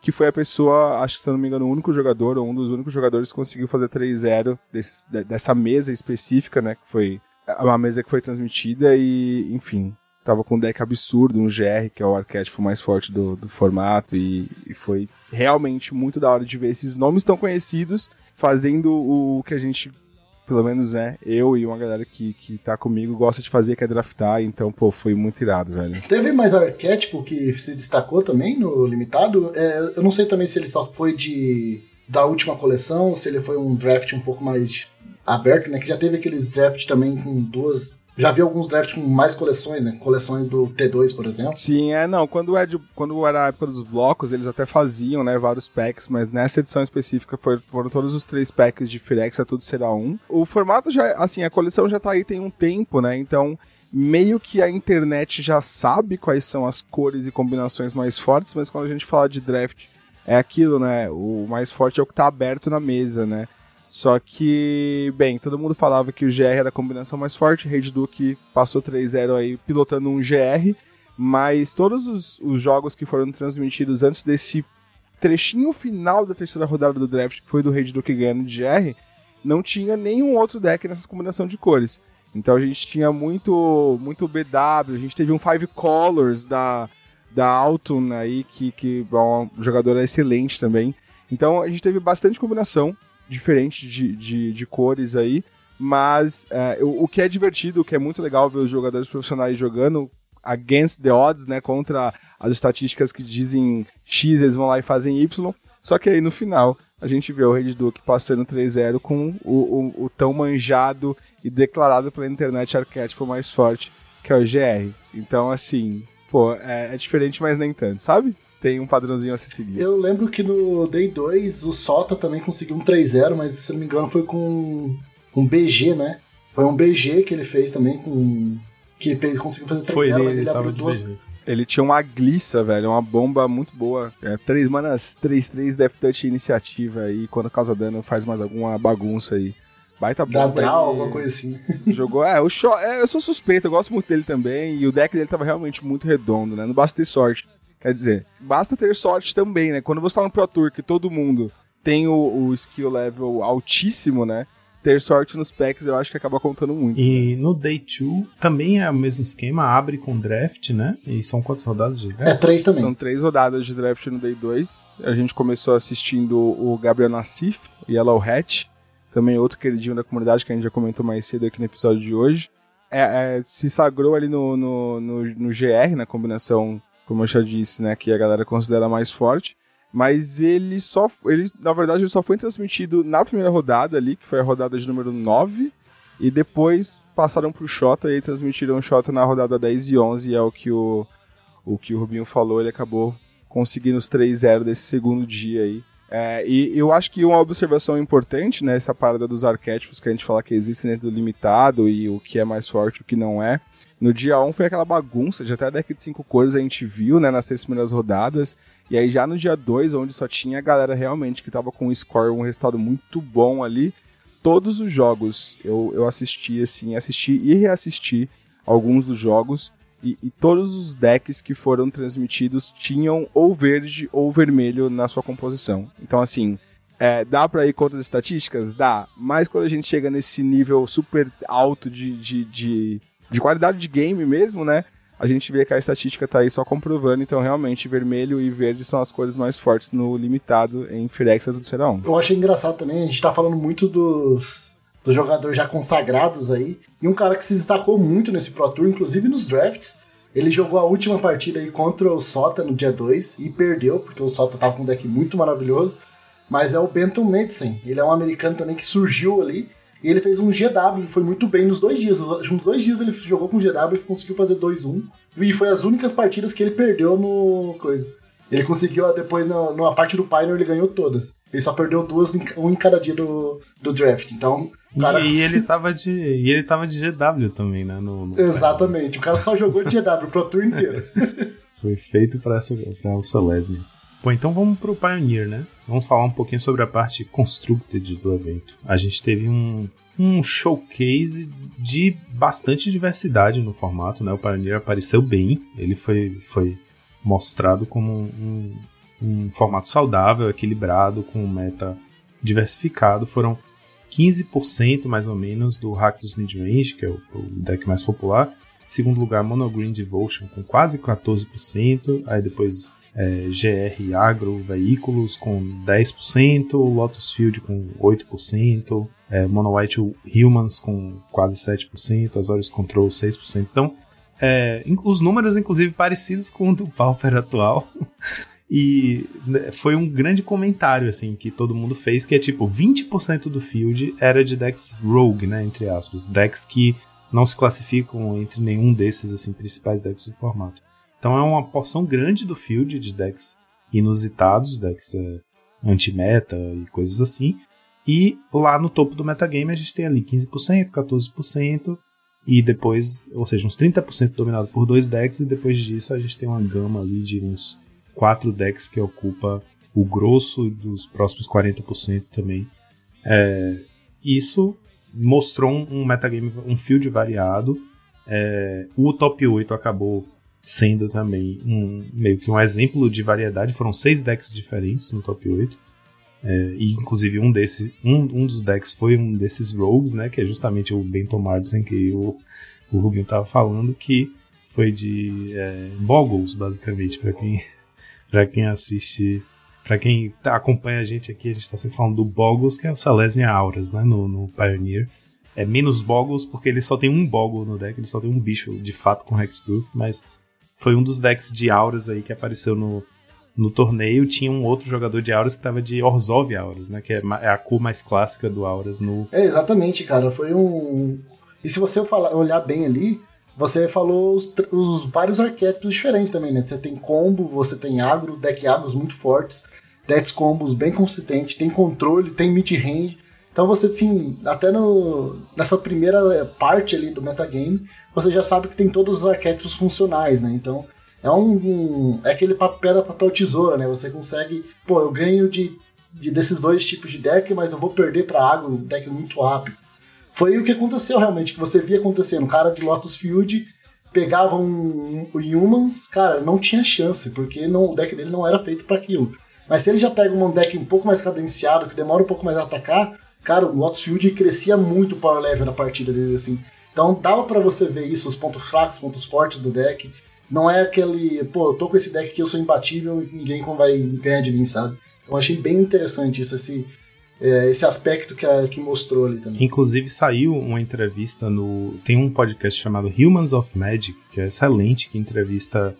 que foi a pessoa, acho que se eu não me engano, o único jogador, ou um dos únicos jogadores que conseguiu fazer 3-0 dessa mesa específica, né? Que foi uma mesa que foi transmitida e, enfim, tava com um deck absurdo, um GR, que é o arquétipo mais forte do, do formato, e, e, foi realmente muito da hora de ver esses nomes tão conhecidos fazendo o que a gente, pelo menos, né, eu e uma galera que, que tá comigo gosta de fazer, que é draftar, então, pô, foi muito irado, velho. Teve mais arquétipo que se destacou também no limitado? É, eu não sei também se ele só foi de da última coleção, se ele foi um draft um pouco mais aberto, né? Que já teve aqueles drafts também com duas. Já vi alguns drafts com mais coleções, né? Coleções do T2, por exemplo. Sim, é, não. Quando, é de, quando era a época dos blocos, eles até faziam, né? Vários packs, mas nessa edição específica foi, foram todos os três packs de Firex, tudo será um. O formato já, assim, a coleção já tá aí tem um tempo, né? Então meio que a internet já sabe quais são as cores e combinações mais fortes, mas quando a gente fala de draft, é aquilo, né? O mais forte é o que tá aberto na mesa, né? Só que, bem, todo mundo falava que o GR era a combinação mais forte, Rede Duke passou 3-0 aí pilotando um GR, mas todos os, os, jogos que foram transmitidos antes desse trechinho final da terceira rodada do draft, que foi do Rede Duke ganhando de GR, não tinha nenhum outro deck nessa combinação de cores. Então a gente tinha muito muito BW, a gente teve um Five Colors da, da Alton aí, que, que é uma jogadora excelente também. Então a gente teve bastante combinação diferente de, de, de cores aí. Mas é, o, o, que é divertido, o que é muito legal ver os jogadores profissionais jogando against the odds, né? Contra as estatísticas que dizem X, eles vão lá e fazem Y. Só que aí no final a gente vê o Red Duke passando 3-0 com o, o, o, tão manjado e declarado pela internet arquétipo mais forte, que é o GR. Então, assim, pô, é, é diferente, mas nem tanto, sabe? Tem um padrãozinho a se seguir. Eu lembro que no Day 2 o Sota também conseguiu um 3-0, mas se não me engano foi com um BG, né? Foi um BG que ele fez também com. Que fez, conseguiu fazer 3-0, mas ele, ele abriu duas. BG. Ele tinha uma glissa, velho, uma bomba muito boa. É, três manas 3-3 Death Touch iniciativa aí, quando causa dano faz mais alguma bagunça aí. Baita bomba. Dá draw, alguma coisa assim. Jogou, é, o show, é, eu sou suspeito, eu gosto muito dele também, e o deck dele tava realmente muito redondo, né? Não basta ter sorte. Quer dizer, basta ter sorte também, né? Quando você tá no Pro Tour, que todo mundo tem o, o skill level altíssimo, né? ter sorte nos packs eu acho que acaba contando muito. E né? no Day 2 também é o mesmo esquema, abre com draft, né? E são quantas rodadas de draft? É, três também. São três rodadas de draft no Day 2. A gente começou assistindo o Gabriel Nassif, Yellow Hat, também outro queridinho da comunidade que a gente já comentou mais cedo aqui no episódio de hoje. É, é, se sagrou ali no, no, no, no GR, na combinação como eu já disse, né, que a galera considera mais forte. Mas ele só. Ele, na verdade, ele só foi transmitido na primeira rodada ali, que foi a rodada de número 9. E depois passaram pro Xota e transmitiram o Xota na rodada 10 e 11. E é o que o, o que o Rubinho falou, ele acabou conseguindo os 3-0 desse segundo dia aí. É, e eu acho que uma observação importante, né, essa parada dos arquétipos que a gente fala que existem dentro do limitado e o que é mais forte o que não é. No dia 1 foi aquela bagunça, de até a deck de 5 cores a gente viu, né, nas seis primeiras rodadas. E aí já no dia 2, onde só tinha a galera realmente que tava com um score, um resultado muito bom ali, todos os jogos eu, eu assisti, assim, assisti e reassisti alguns dos jogos. E, e, todos os decks que foram transmitidos tinham ou verde ou vermelho na sua composição. Então, assim, é, dá para ir contra as estatísticas? Dá. Mas quando a gente chega nesse nível super alto de, de, de, de qualidade de game mesmo, né? A gente vê que a estatística tá aí só comprovando, então realmente vermelho e verde são as cores mais fortes no limitado em Firexa do Serão. Eu achei engraçado também, a gente tá falando muito dos dos jogadores já consagrados aí. E um cara que se destacou muito nesse Pro Tour, inclusive nos drafts. Ele jogou a última partida aí contra o Sota no dia 2 e perdeu, porque o Sota tava com um deck muito maravilhoso. Mas é o Benton Madsen. Ele é um americano também que surgiu ali. E ele fez um GW, foi muito bem nos dois dias. Nos dois dias ele jogou com GW e conseguiu fazer 2-1. E foi as únicas partidas que ele perdeu no. coisa. Ele conseguiu, depois, numa parte do Pioneer, ele ganhou todas. Ele só perdeu duas, um em cada dia do, do draft. Então, Cara, e, ele tava de, e ele tava de GW também, né? No, no Exatamente. O cara só jogou de GW pro tour inteiro. Foi feito pra, essa, pra o Celeste. Bom, então vamos pro Pioneer, né? Vamos falar um pouquinho sobre a parte constructed do evento. A gente teve um, um showcase de bastante diversidade no formato, né? O Pioneer apareceu bem, ele foi, foi mostrado como um, um formato saudável, equilibrado, com meta diversificado. Foram 15% mais ou menos do Rakdos Midrange, que é o, o, deck mais popular. Segundo lugar, Monogreen Devotion com quase 14%. Aí depois é, GR Agro Veículos com 10%. Lotus Field com 8%. É, Mono White Humans com quase 7%. Azorius Control 6%. Então, é, os números, inclusive, parecidos com o do Pauper atual. E né, foi um grande comentário, assim, que todo mundo fez, que é tipo, 20% do field era de decks rogue, né, entre aspas. Decks que não se classificam entre nenhum desses, assim, principais decks do formato. Então é uma porção grande do field de decks inusitados, decks é, anti-meta e coisas assim. E lá no topo do metagame a gente tem ali 15%, 14%, e depois, ou seja, uns 30% dominado por dois decks, e depois disso a gente tem uma gama ali de uns quatro decks que ocupa o grosso dos próximos 40% também. É, isso mostrou um metagame, um field variado. É, o top 8 acabou sendo também um meio que um exemplo de variedade. Foram seis decks diferentes no top 8. É, e inclusive um desses, um, um dos decks foi um desses rogues, né? Que é justamente o Benton Marsden que o, o Rubinho tava falando, que foi de é, Boggles, basicamente, para quem, pra quem assiste. Pra quem tá, acompanha a gente aqui, a gente tá sempre falando do Boggles, que é o Salesian Auras, né? No, no Pioneer. É menos Boggles, porque ele só tem um Boggle no deck, ele só tem um bicho de fato com Hexproof, mas foi um dos decks de Auras aí que apareceu no, no torneio. Tinha um outro jogador de Auras que tava de Orzhov Auras, né? Que é, é a cor mais clássica do Auras no. É, exatamente, cara. Foi um. E se você olhar bem ali, você falou os, os, vários arquétipos diferentes também, né? Você tem combo, você tem agro, deck agros muito fortes, decks combos bem consistentes, tem controle, tem mid-range. Então você, assim, até no, nessa primeira parte ali do metagame, você já sabe que tem todos os arquétipos funcionais, né? Então é um, um é aquele pedra, papel, tesoura, né? Você consegue, pô, eu ganho de, de desses dois tipos de deck, mas eu vou perder para água, um deck muito rápido. Foi o que aconteceu realmente, que você via acontecendo. Um cara de Lotus Field pegava um, um Humans, cara, não tinha chance, porque não, o deck dele não era feito para aquilo. Mas se ele já pega um deck um pouco mais cadenciado, que demora um pouco mais a atacar, cara, o Lotus Field crescia muito o power level na partida dele, assim. Então dava para você ver isso, os pontos fracos, pontos fortes do deck. Não é aquele, pô, eu tô com esse deck aqui, eu sou imbatível e ninguém vai ganhar de mim, sabe? Então achei bem interessante isso, esse, é, esse aspecto que, a, que mostrou ali também. Inclusive saiu uma entrevista no. Tem um podcast chamado Humans of Magic, que é excelente, que entrevista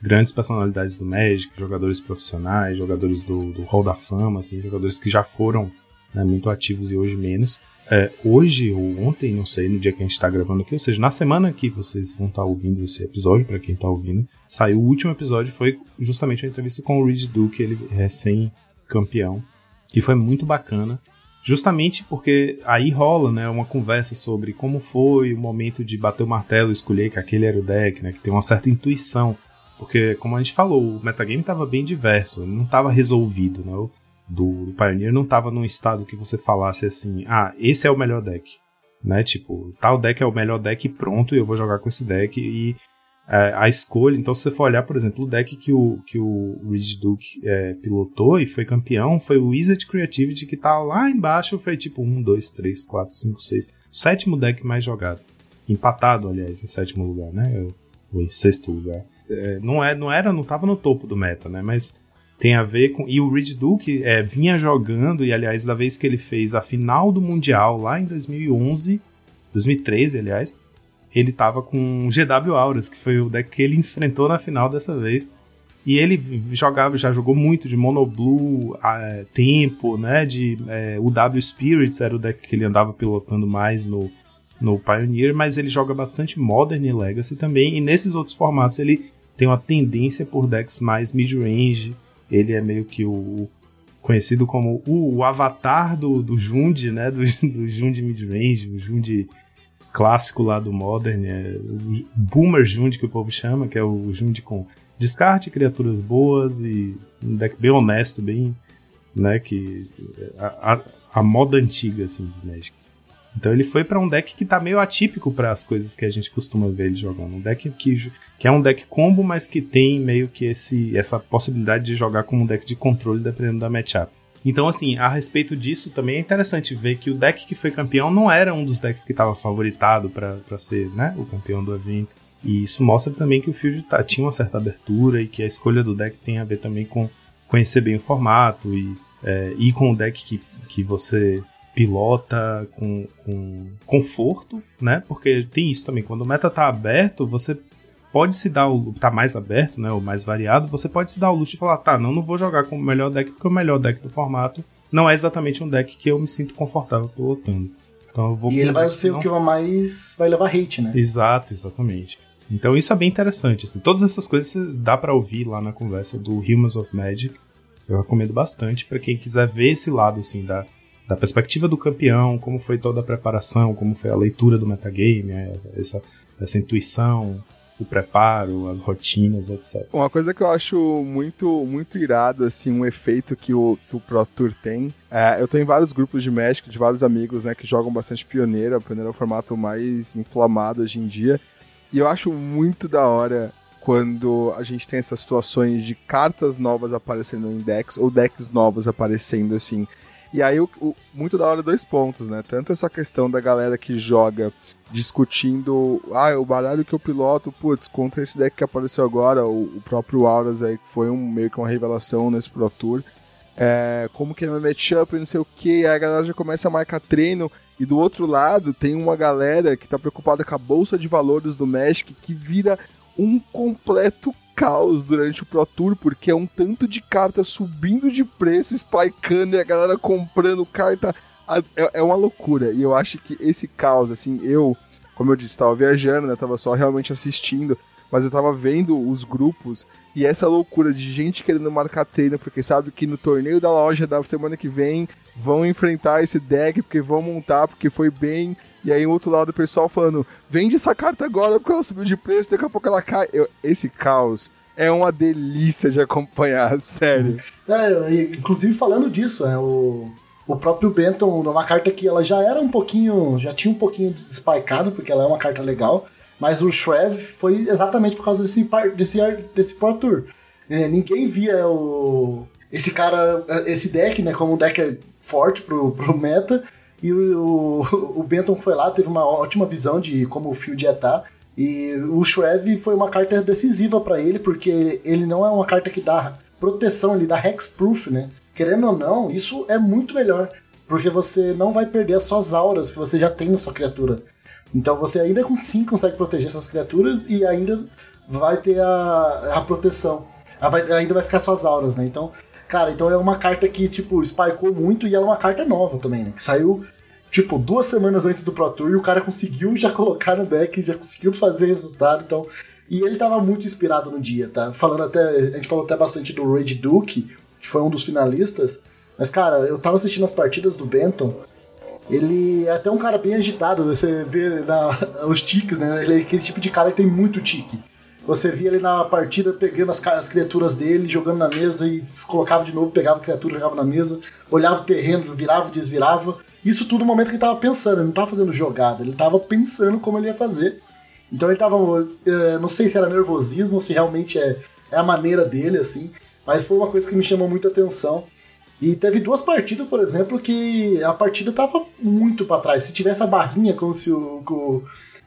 grandes personalidades do Magic, jogadores profissionais, jogadores do, do Hall da Fama, assim, jogadores que já foram né, muito ativos e hoje menos. É, hoje ou ontem, não sei, no dia que a gente está gravando aqui, ou seja, na semana que vocês vão estar tá ouvindo esse episódio, para quem está ouvindo, saiu o último episódio, foi justamente uma entrevista com o Reed Duke, ele recém-campeão, e foi muito bacana, justamente porque aí rola, né, uma conversa sobre como foi o momento de bater o martelo e escolher que aquele era o deck, né, que tem uma certa intuição, porque como a gente falou, o metagame estava bem diverso, não estava resolvido, né, do, do Pioneer não tava num estado que você falasse assim, ah, esse é o melhor deck. Né? Tipo, tal deck é o melhor deck pronto e eu vou jogar com esse deck e é, a escolha, então se você for olhar, por exemplo, o deck que o, que o Ridge Duke é, pilotou e foi campeão foi o Wizard Creativity que tá lá embaixo, foi tipo 1, 2, 3, 4, 5, 6, o sétimo deck mais jogado. Empatado, aliás, em sétimo lugar, né? Ou em sexto lugar. É, não, é, não era, não tava no topo do meta, né? Mas tem a ver com. E o Reed Duke é, vinha jogando, e aliás, da vez que ele fez a final do Mundial lá em 2011, 2013, aliás, ele tava com GW Auras, que foi o deck que ele enfrentou na final dessa vez. E ele jogava, já jogou muito de Mono Blue, é, Tempo, né? De é, o W Spirits era o deck que ele andava pilotando mais no, no Pioneer, mas ele joga bastante Modern e Legacy também. E nesses outros formatos ele tem uma tendência por decks mais mid-range, ele é meio que o conhecido como o, o avatar do, do Jund, né? Do, do Jund midrange, o Jund clássico lá do Modern, é o Boomer Jund que o povo chama, que é o Jund com descarte, criaturas boas e um deck bem honesto, bem, né, que a, a, a moda antiga assim de Magic. Então ele foi para um deck que tá meio atípico para as coisas que a gente costuma ver ele jogando. Um deck que, que é um deck combo, mas que tem meio que esse, essa possibilidade de jogar como um deck de controle dependendo da matchup. Então, assim, a respeito disso, também é interessante ver que o deck que foi campeão não era um dos decks que estava favoritado para ser né, o campeão do evento. E isso mostra também que o Field tá, tinha uma certa abertura e que a escolha do deck tem a ver também com conhecer bem o formato e é, ir com o deck que, que você pilota com, com conforto, né? Porque tem isso também, quando o meta tá aberto, você pode se dar o. tá mais aberto, né? Ou mais variado, você pode se dar o luxo de falar, tá, não, não vou jogar com o melhor deck, porque o melhor deck do formato não é exatamente um deck que eu me sinto confortável pilotando. Então eu vou E ele vai ser não... o que mais vai levar hate, né? Exato, exatamente. Então isso é bem interessante. Assim. Todas essas coisas dá para ouvir lá na conversa do Humans of Magic. Eu recomendo bastante para quem quiser ver esse lado assim da da perspectiva do campeão, como foi toda a preparação, como foi a leitura do metagame, é, essa, essa intuição, o preparo, as rotinas, etc. Uma coisa que eu acho muito, muito irado, assim, um efeito que o, que o Pro Tour tem. É, eu tô em vários grupos de Magic, de vários amigos, né, que jogam bastante Pioneira. Pioneira é o formato mais inflamado hoje em dia. E eu acho muito da hora quando a gente tem essas situações de cartas novas aparecendo em decks, ou decks novos aparecendo, assim. E aí, o, o, muito da hora dois pontos, né? Tanto essa questão da galera que joga discutindo, ah, o baralho que eu piloto, putz, contra esse deck que apareceu agora, o, o próprio Auras aí, que foi um, meio que uma revelação nesse Pro Tour. É, como que é meu matchup não sei o que, aí a galera já começa a marcar treino, e do outro lado tem uma galera que tá preocupada com a bolsa de valores do Magic, que vira um completo caos durante o Pro Tour, porque é um tanto de carta subindo de preço, spikeando e a galera comprando carta. É, é uma loucura. E eu acho que esse caos, assim, eu, como eu disse, estava viajando, né? Tava só realmente assistindo, mas eu tava vendo os grupos e essa loucura de gente querendo marcar treino, porque sabe que no torneio da loja da semana que vem vão enfrentar esse deck, porque vão montar, porque foi bem. E aí, o outro lado, o pessoal falando: vende essa carta agora porque ela subiu de preço, daqui a pouco ela cai. Eu, esse caos é uma delícia de acompanhar, sério. É, inclusive, falando disso, é o. O próprio Benton, numa carta que ela já era um pouquinho. já tinha um pouquinho spikeado, porque ela é uma carta legal. Mas o Shrev foi exatamente por causa desse, desse, desse Pro Tour. É, ninguém via o, esse cara, esse deck, né, como um deck forte pro, pro meta. E o, o, Benton foi lá, teve uma ótima visão de como o field ia estar. Tá, e o Shrev foi uma carta decisiva para ele, porque ele não é uma carta que dá proteção, ele dá hexproof, né? Querendo ou não, isso é muito melhor. Porque você não vai perder as suas auras que você já tem na sua criatura. Então você ainda sim consegue proteger essas criaturas e ainda vai ter a, a proteção. Vai, ainda vai ficar suas auras, né? Então Cara, então é uma carta que, tipo, spikeou muito e ela é uma carta nova também, né? Que saiu, tipo, duas semanas antes do Pro Tour e o cara conseguiu já colocar no deck, já conseguiu fazer resultado, então... E ele tava muito inspirado no dia, tá? Falando até... A gente falou até bastante do Raid Duke, que foi um dos finalistas, mas, cara, eu tava assistindo as partidas do Benton, ele é até um cara bem agitado, você vê na, os tiques, né? Ele é aquele tipo de cara que tem muito tique. Você via ele na partida pegando as, as, criaturas dele, jogando na mesa e colocava de novo, pegava a criatura, jogava na mesa, olhava o terreno, virava, desvirava. Isso tudo no momento que ele estava pensando, ele não estava fazendo jogada, ele estava pensando como ele ia fazer. Então ele estava, eh, não sei se era nervosismo, se realmente é, é a maneira dele, assim, mas foi uma coisa que me chamou muita atenção. E teve duas partidas, por exemplo, que a partida estava muito para trás. Se tivesse a barrinha, como se o, o,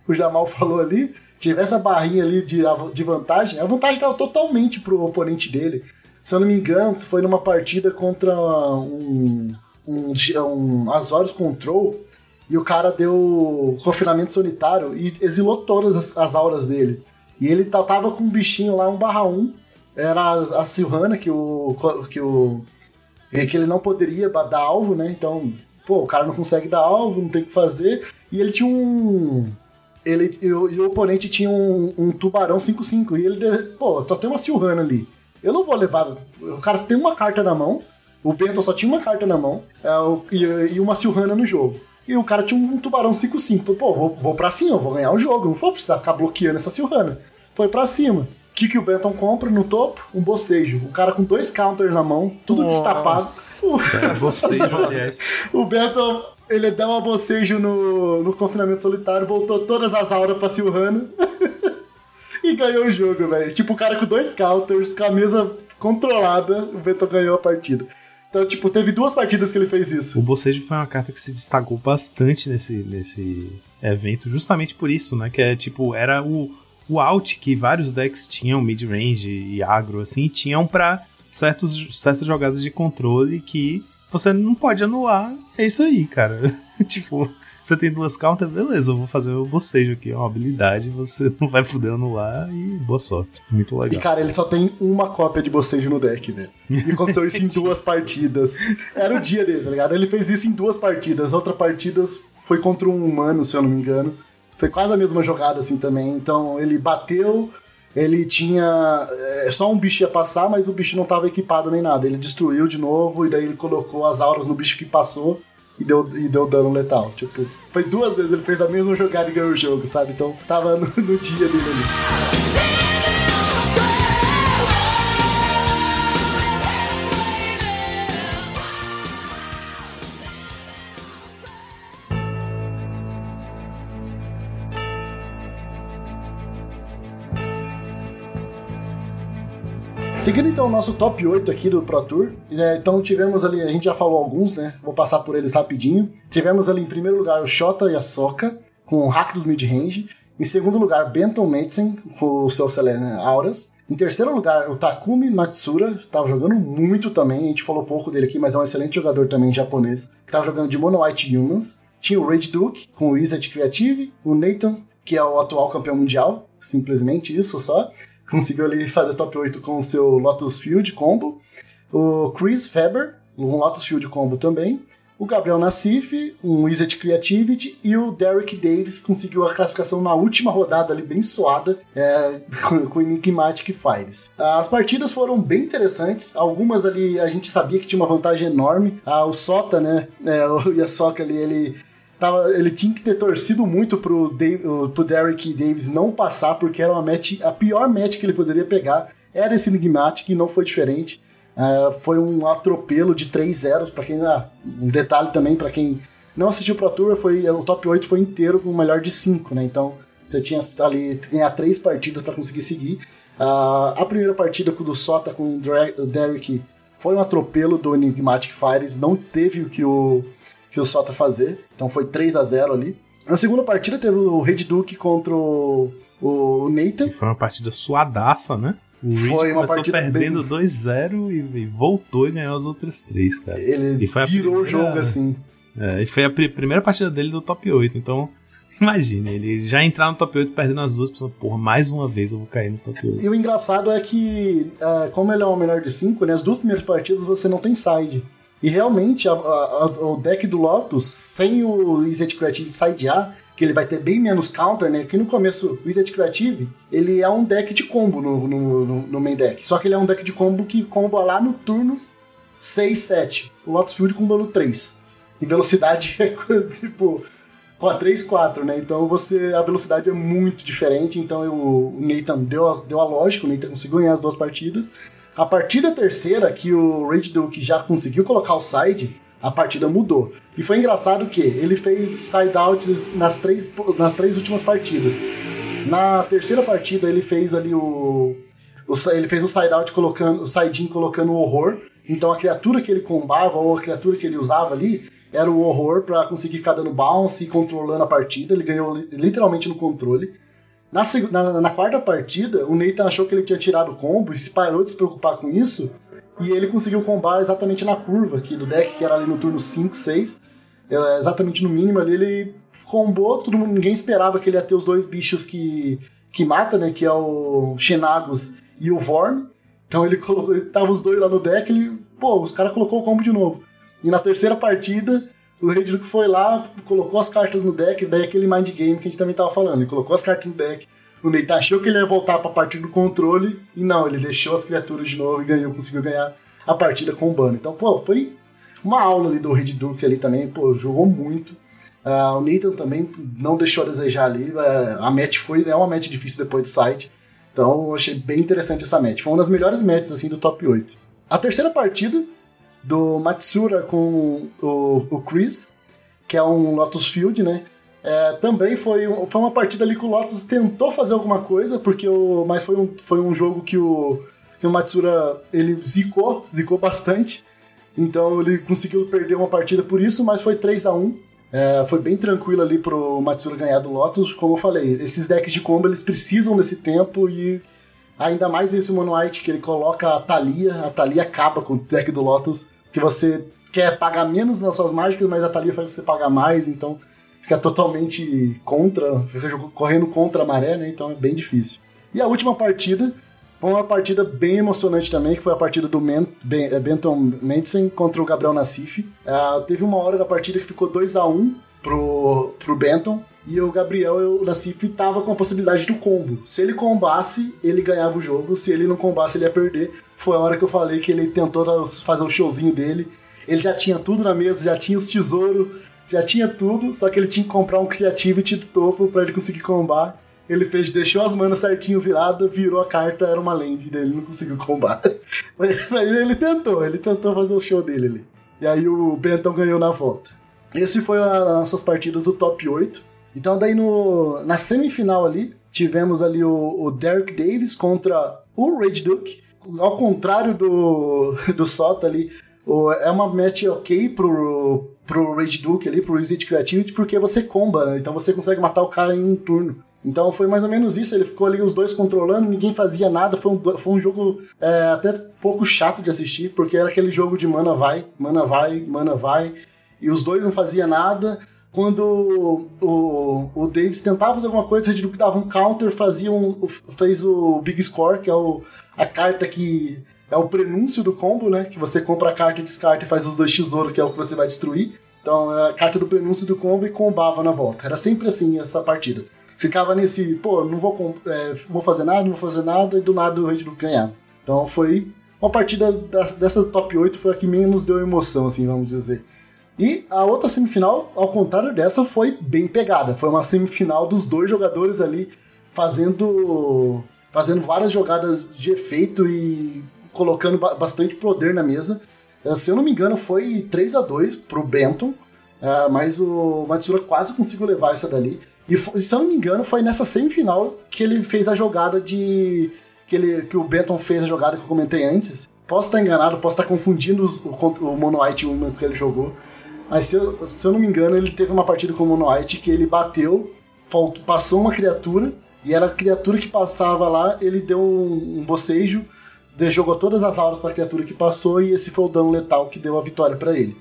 o Jamal falou ali, tivesse a barrinha ali de, de vantagem, a vantagem estava totalmente pro oponente dele. Se eu não me engano, foi numa partida contra um, um, um Azorius Control e o cara deu confinamento sanitário e exilou todas as, as auras dele. E ele tava com um bichinho lá, um barra 1, era a, a Silvana, que o, que o que ele não poderia dar alvo, né? Então, pô, o cara não consegue dar alvo, não tem o que fazer. E ele tinha um ele, e, o, e o oponente tinha um, um tubarão 5-5. E ele, pô, só tem uma Silhana ali. Eu não vou levar. O cara tem uma carta na mão. O Bento só tinha uma carta na mão é, e, e, uma Silhana no jogo. E o cara tinha um tubarão 5-5. Falei, pô, vou, vou pra cima, vou ganhar o jogo. Não vou precisar ficar bloqueando essa Silhana. Foi pra cima. O que, que o Benton compra no topo? Um bocejo. O cara com dois counters na mão, tudo Nossa. destapado. É, bocejo, aliás. o Benton ele dá uma bocejo no, no confinamento solitário, voltou todas as auras pra Silvana e ganhou o jogo, velho. Tipo, o cara com dois counters, com a mesa controlada, o Beto ganhou a partida. Então, tipo, teve duas partidas que ele fez isso. O Bocejo foi uma carta que se destacou bastante nesse, nesse evento, justamente por isso, né? Que é tipo, era o, o out que vários decks tinham, mid-range e agro, assim, tinham para certos, certas jogadas de controle que você não pode anular. É isso aí, cara. tipo, você tem duas counter, beleza, eu vou fazer o bocejo aqui, é uma habilidade, você não vai poder anular e boa sorte. Muito legal. E cara, ele só tem uma cópia de bocejo no deck, velho. E aconteceu isso em duas partidas. Era o dia dele, tá ligado? Ele fez isso em duas partidas. Outra partidas foi contra um humano, se eu não me engano. Foi quase a mesma jogada assim também. Então ele bateu, ele tinha. É, só um bicho ia passar, mas o bicho não estava equipado nem nada. Ele destruiu de novo e daí ele colocou as auras no bicho que passou. e deu, e deu dano letal. Tipo, foi duas vezes ele fez a mesma jogada e ganhou o jogo, sabe? Então tava no, no dia dele ali. Seguindo então o nosso top 8 aqui do Pro Tour, é, então tivemos ali, a gente já falou alguns, né? Vou passar por eles rapidinho. Tivemos ali em primeiro lugar o Shota e a Soka, com o hack dos mid-range. Em segundo lugar, Benton Madsen, com o seu Selena Auras. Em terceiro lugar, o Takumi Matsura, estava jogando muito também, a gente falou pouco dele aqui, mas é um excelente jogador também japonês, que estava jogando de Mono White Humans. Tinha o Rage Duke, com o Wizard Creative, o Nathan, que é o atual campeão mundial, simplesmente isso só conseguiu ali fazer top 8 com o seu Lotus Field combo. O Chris Faber, um Lotus Field combo também. O Gabriel Nassif, um Wizard Creativity. E o Derek Davis conseguiu a classificação na última rodada ali, bem suada, é, com Enigmatic Fires. As partidas foram bem interessantes. Algumas ali a gente sabia que tinha uma vantagem enorme. Ah, o Sota, né, é, o Yassoka ali, ele tava, ele tinha que ter torcido muito pro, Dave, pro Derek Davis não passar, porque era uma match, a pior match que ele poderia pegar era esse Enigmatic, e não foi diferente. Uh, foi um atropelo de 3 zeros, para quem. Ah, um detalhe também, para quem não assistiu Pro Tour, foi, o top 8 foi inteiro com o melhor de 5, né? Então você tinha ali ganhar três partidas para conseguir seguir. Uh, a primeira partida do Sota com o Derek foi um atropelo do Enigmatic Fires, não teve o que o que o Sota fazer. Então foi 3 a 0 ali. Na segunda partida teve o Red Duke contra o, o Nathan. E foi uma partida suadaça, né? O Reed foi uma começou perdendo bem... 2-0 e, e, voltou e ganhou as outras três, cara. Ele virou o jogo assim. É, e foi a pr primeira partida dele do top 8, então imagine, ele já entrar no top 8 perdendo as duas, pensando, porra, mais uma vez eu vou cair no top 8. E o engraçado é que, é, como ele é o melhor de 5, né, as duas primeiras partidas você não tem side. E realmente, a, a, o deck do Lotus, sem o Wizard Creative Side A, que ele vai ter bem menos counter, né? Que no começo, o Wizard Creative, ele é um deck de combo no, no, no, no main deck. Só que ele é um deck de combo que comba lá no turnos 6, 7. O Lotus Field comba no 3. E velocidade é tipo com a 3, 4, né? Então você. A velocidade é muito diferente. Então eu, o Nathan deu, deu a lógica, o Nathan conseguiu ganhar as duas partidas. A partir da terceira, que o Rage Duke já conseguiu colocar o side, a partida mudou. E foi engraçado que ele fez side-outs nas três, nas três últimas partidas. Na terceira partida, ele fez ali o. o ele fez o side-out colocando. O side-in colocando o horror. Então a criatura que ele combava, ou a criatura que ele usava ali, era o horror para conseguir ficar dando bounce e controlando a partida. Ele ganhou literalmente no controle. Na, na, na, quarta partida, o Nathan achou que ele tinha tirado o combo e se parou de se preocupar com isso. E ele conseguiu combar exatamente na curva aqui do deck, que era ali no turno 5, 6. É, exatamente no mínimo ali, ele combou, todo mundo, ninguém esperava que ele ia ter os dois bichos que, que mata, né? Que é o Xenagos e o Vorn. Então ele colocou, tava os dois lá no deck, ele, pô, os caras colocou o combo de novo. E na terceira partida, o Rei Duke foi lá, colocou as cartas no deck, daí aquele mind game que a gente também tava falando. Ele colocou as cartas no deck. O Neita achou que ele ia voltar pra partir do controle, e não, ele deixou as criaturas de novo e ganhou, conseguiu ganhar a partida com o Bano. Então, pô, foi uma aula ali do Red Duke ali também, pô, jogou muito. Uh, o Nathan também não deixou a desejar ali. Uh, a match foi, é uma match difícil depois do site. Então eu achei bem interessante essa match. Foi uma das melhores matches assim, do top 8. A terceira partida do Matsura com o, o Chris, que é um Lotus Field, né? É, também foi, um, foi uma partida ali que o Lotus tentou fazer alguma coisa, porque o, mas foi um, foi um jogo que o, que o Matsura ele zicou, zicou bastante. Então ele conseguiu perder uma partida por isso, mas foi 3 a 1 é, Foi bem tranquilo ali pro Matsura ganhar do Lotus. Como eu falei, esses decks de combo eles precisam desse tempo e Ainda mais esse Mono White que ele coloca a Thalia, a Thalia acaba com o deck do Lotus, que você quer pagar menos nas suas mágicas, mas a Thalia faz você pagar mais, então fica totalmente contra, fica correndo contra a maré, né? Então é bem difícil. E a última partida foi uma partida bem emocionante também, que foi a partida do ben, é, Benton Mendsen contra o Gabriel Nassif. Uh, teve uma hora da partida que ficou 2 a 1 pro, pro Benton. E o Gabriel, o Nassif, tava com a possibilidade do combo. Se ele combasse, ele ganhava o jogo. Se ele não combasse, ele ia perder. Foi a hora que eu falei que ele tentou fazer o showzinho dele. Ele já tinha tudo na mesa, já tinha os tesouros, já tinha tudo, só que ele tinha que comprar um Creativity do topo para ele conseguir combar. Ele fez, deixou as manas certinho virada, virou a carta, era uma land dele, não conseguiu combar. Mas, mas, ele tentou, ele tentou fazer o show dele ali. E aí o Benton ganhou na volta. Esse foi as nossas partidas do top 8. Então daí no, na semifinal ali, tivemos ali o, o Derek Davis contra o Rage Duke. Ao contrário do, do Sota ali, o, é uma match ok pro, pro Rage Duke ali, pro Exit Creativity, porque você comba, né? Então você consegue matar o cara em um turno. Então foi mais ou menos isso, ele ficou ali os dois controlando, ninguém fazia nada, foi um, foi um jogo é, até pouco chato de assistir, porque era aquele jogo de mana vai, mana vai, mana vai, e os dois não faziam nada. Quando o, o, Davis tentava fazer alguma coisa, o Red Duke dava um counter, fazia um, fez o Big Score, que é o, a carta que é o prenúncio do combo, né? Que você compra a carta, descarta e faz os dois tesouros, que é o que você vai destruir. Então, é a carta do prenúncio do combo e combava na volta. Era sempre assim essa partida ficava nesse, pô, não vou, é, vou fazer nada, não vou fazer nada, e do nada o Red Bull ganhava. Então foi uma partida dessa top 8 foi a que menos deu emoção, assim, vamos dizer. E a outra semifinal, ao contrário dessa, foi bem pegada. Foi uma semifinal dos dois jogadores ali fazendo fazendo várias jogadas de efeito e colocando bastante poder na mesa. Eh, se eu não me engano, foi 3 a 2 pro Benton, eh, mas o Matsura quase conseguiu levar essa dali. E se eu não me engano, foi nessa semifinal que ele fez a jogada de. que, ele, que o Benton fez a jogada que eu comentei antes. Posso estar enganado, posso estar confundindo os, o, o Mono White Humans que ele jogou. Mas se eu, se eu não me engano, ele teve uma partida com o Mono White que ele bateu, faltou, passou uma criatura, e era a criatura que passava lá, ele deu um, um bocejo, jogou todas as auras para a criatura que passou, e esse foi o dano letal que deu a vitória para ele.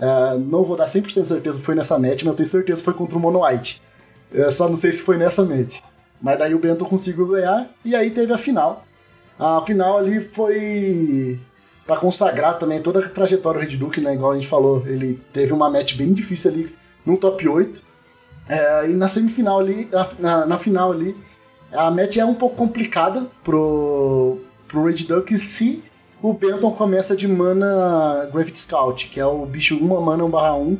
Uh, não vou dar 100% certeza foi nessa match, mas eu tenho certeza que foi contra o Mono White. Eu só não sei se foi nessa mente. Mas daí o Bento conseguiu ganhar e aí teve a final. A final ali foi para consagrar também toda a trajetória do Red Duke, né? Igual a gente falou, ele teve uma match bem difícil ali no top 8. É, e na semifinal ali, na, na, final ali, a match é um pouco complicada pro, pro Red Duck se o Benton começa de mana Gravity Scout, que é o bicho 1 mana 1 barra 1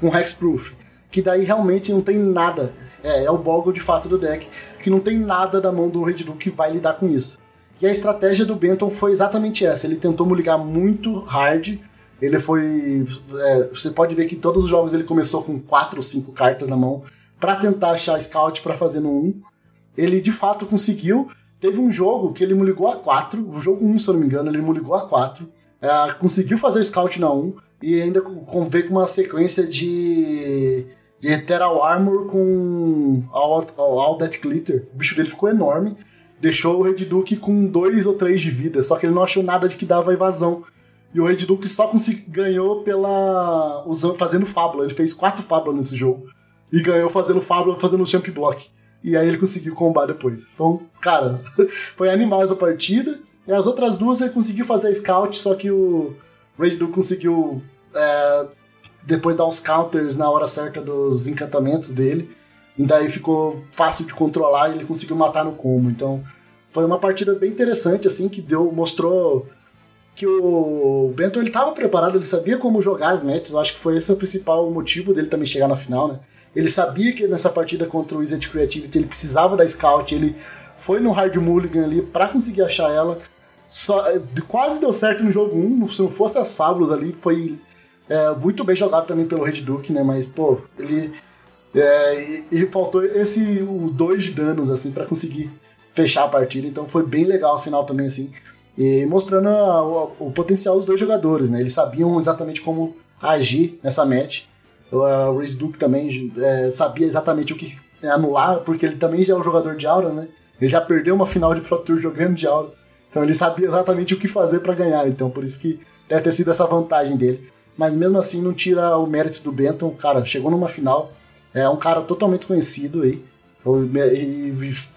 com Hexproof que daí realmente não tem nada. É, é o Boggle de fato do deck, que não tem nada da mão do Red Duke que vai lidar com isso. E a estratégia do Benton foi exatamente essa. Ele tentou ligar muito hard. Ele foi. É, você pode ver que todos os jogos ele começou com quatro ou cinco cartas na mão para tentar achar scout para fazer no 1. Ele de fato conseguiu. Teve um jogo que ele ligou a 4, o jogo 1, se eu não me engano, ele ligou a 4. É, conseguiu fazer o scout na 1 e ainda veio com uma sequência de de Ethereal Armor com All, all, all That Glitter. O bicho dele ficou enorme. Deixou o Red Duke com dois ou três de vida. Só que ele não achou nada de que dava evasão. E o Red Duke só ganhou pela. usando, fazendo fábula. Ele fez quatro fábulas nesse jogo. E ganhou fazendo fábula, fazendo jump block. E aí ele conseguiu combar depois. Então, cara, foi animal essa partida. E as outras duas ele conseguiu fazer scout, só que o Red Duke conseguiu é, depois dar uns counters na hora certa dos encantamentos dele. E daí ficou fácil de controlar e ele conseguiu matar no combo. Então foi uma partida bem interessante, assim, que deu, mostrou que o Benton ele estava preparado, ele sabia como jogar as matches. Eu acho que foi esse o principal motivo dele também chegar na final, né? Ele sabia que nessa partida contra o Wizard Creativity ele precisava da scout, ele foi no Hard Mulligan ali para conseguir achar ela. Só, quase deu certo no jogo 1, se não fosse as fábulas ali, foi é, muito bem jogado também pelo Red Duke, né? Mas, pô, ele. É, e, e, faltou esse o dois de danos, assim, para conseguir fechar a partida. Então foi bem legal a final também, assim. E mostrando a, o, o, potencial dos dois jogadores, né? Eles sabiam exatamente como agir nessa match. O, o Red Duke também é, sabia exatamente o que anular, porque ele também já é um jogador de aura, né? Ele já perdeu uma final de Pro Tour jogando de aura. Então ele sabia exatamente o que fazer para ganhar. Então por isso que deve ter sido essa vantagem dele mas mesmo assim não tira o mérito do Benton. Cara, chegou numa final, é um cara totalmente desconhecido aí.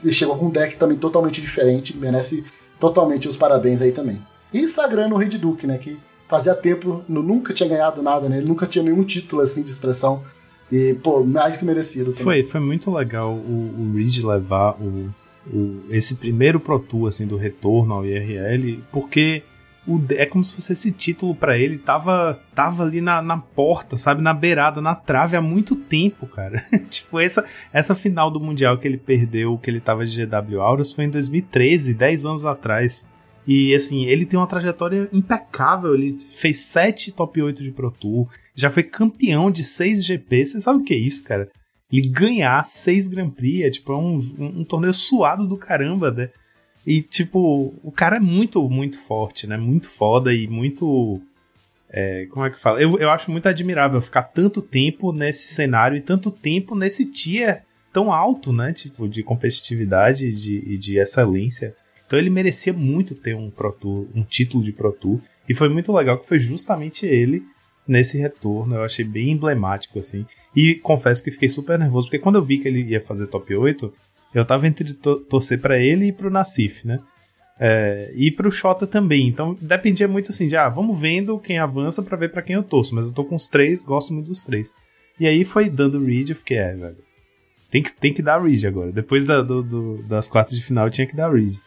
E, chegou com um deck também totalmente diferente, merece totalmente os parabéns aí também. E sagrando o Red Duke, né? Que fazia tempo, nunca tinha ganhado nada, né? Ele nunca tinha nenhum título assim de expressão. E, pô, mais que merecido. Também. Foi, foi muito legal o, o Reed levar o, o, esse primeiro Pro Tour, assim, do retorno ao IRL, porque o, é como se fosse esse título para ele tava, tava ali na, na porta, sabe? Na beirada, na trave há muito tempo, cara. tipo, essa, essa final do Mundial que ele perdeu, que ele tava de GW Auras, foi em 2013, 10 anos atrás. E assim, ele tem uma trajetória impecável. Ele fez 7 top 8 de Pro Tour, já foi campeão de 6 GP. Você sabe o que é isso, cara? E ganhar 6 Grand Prix é tipo é um, um, um torneio suado do caramba, né? E, tipo, o cara é muito, muito forte, né? Muito foda e muito. É, como é que fala? Eu, eu acho muito admirável ficar tanto tempo nesse cenário e tanto tempo nesse tier tão alto, né? Tipo, de competitividade e de, de excelência. Então ele merecia muito ter um Pro Tour, um título de Pro Tour. E foi muito legal que foi justamente ele nesse retorno. Eu achei bem emblemático, assim. E confesso que fiquei super nervoso, porque quando eu vi que ele ia fazer top 8, eu tava entre to torcer para ele e pro Nassif, né? É, e pro Xota também. Então dependia muito assim de, ah, vamos vendo quem avança para ver para quem eu torço. Mas eu tô com os três, gosto muito dos três. E aí foi dando Reed, eu fiquei, é, velho. Tem que, tem que dar Reed agora. Depois da, do, do, das quartas de final tinha que dar Reed.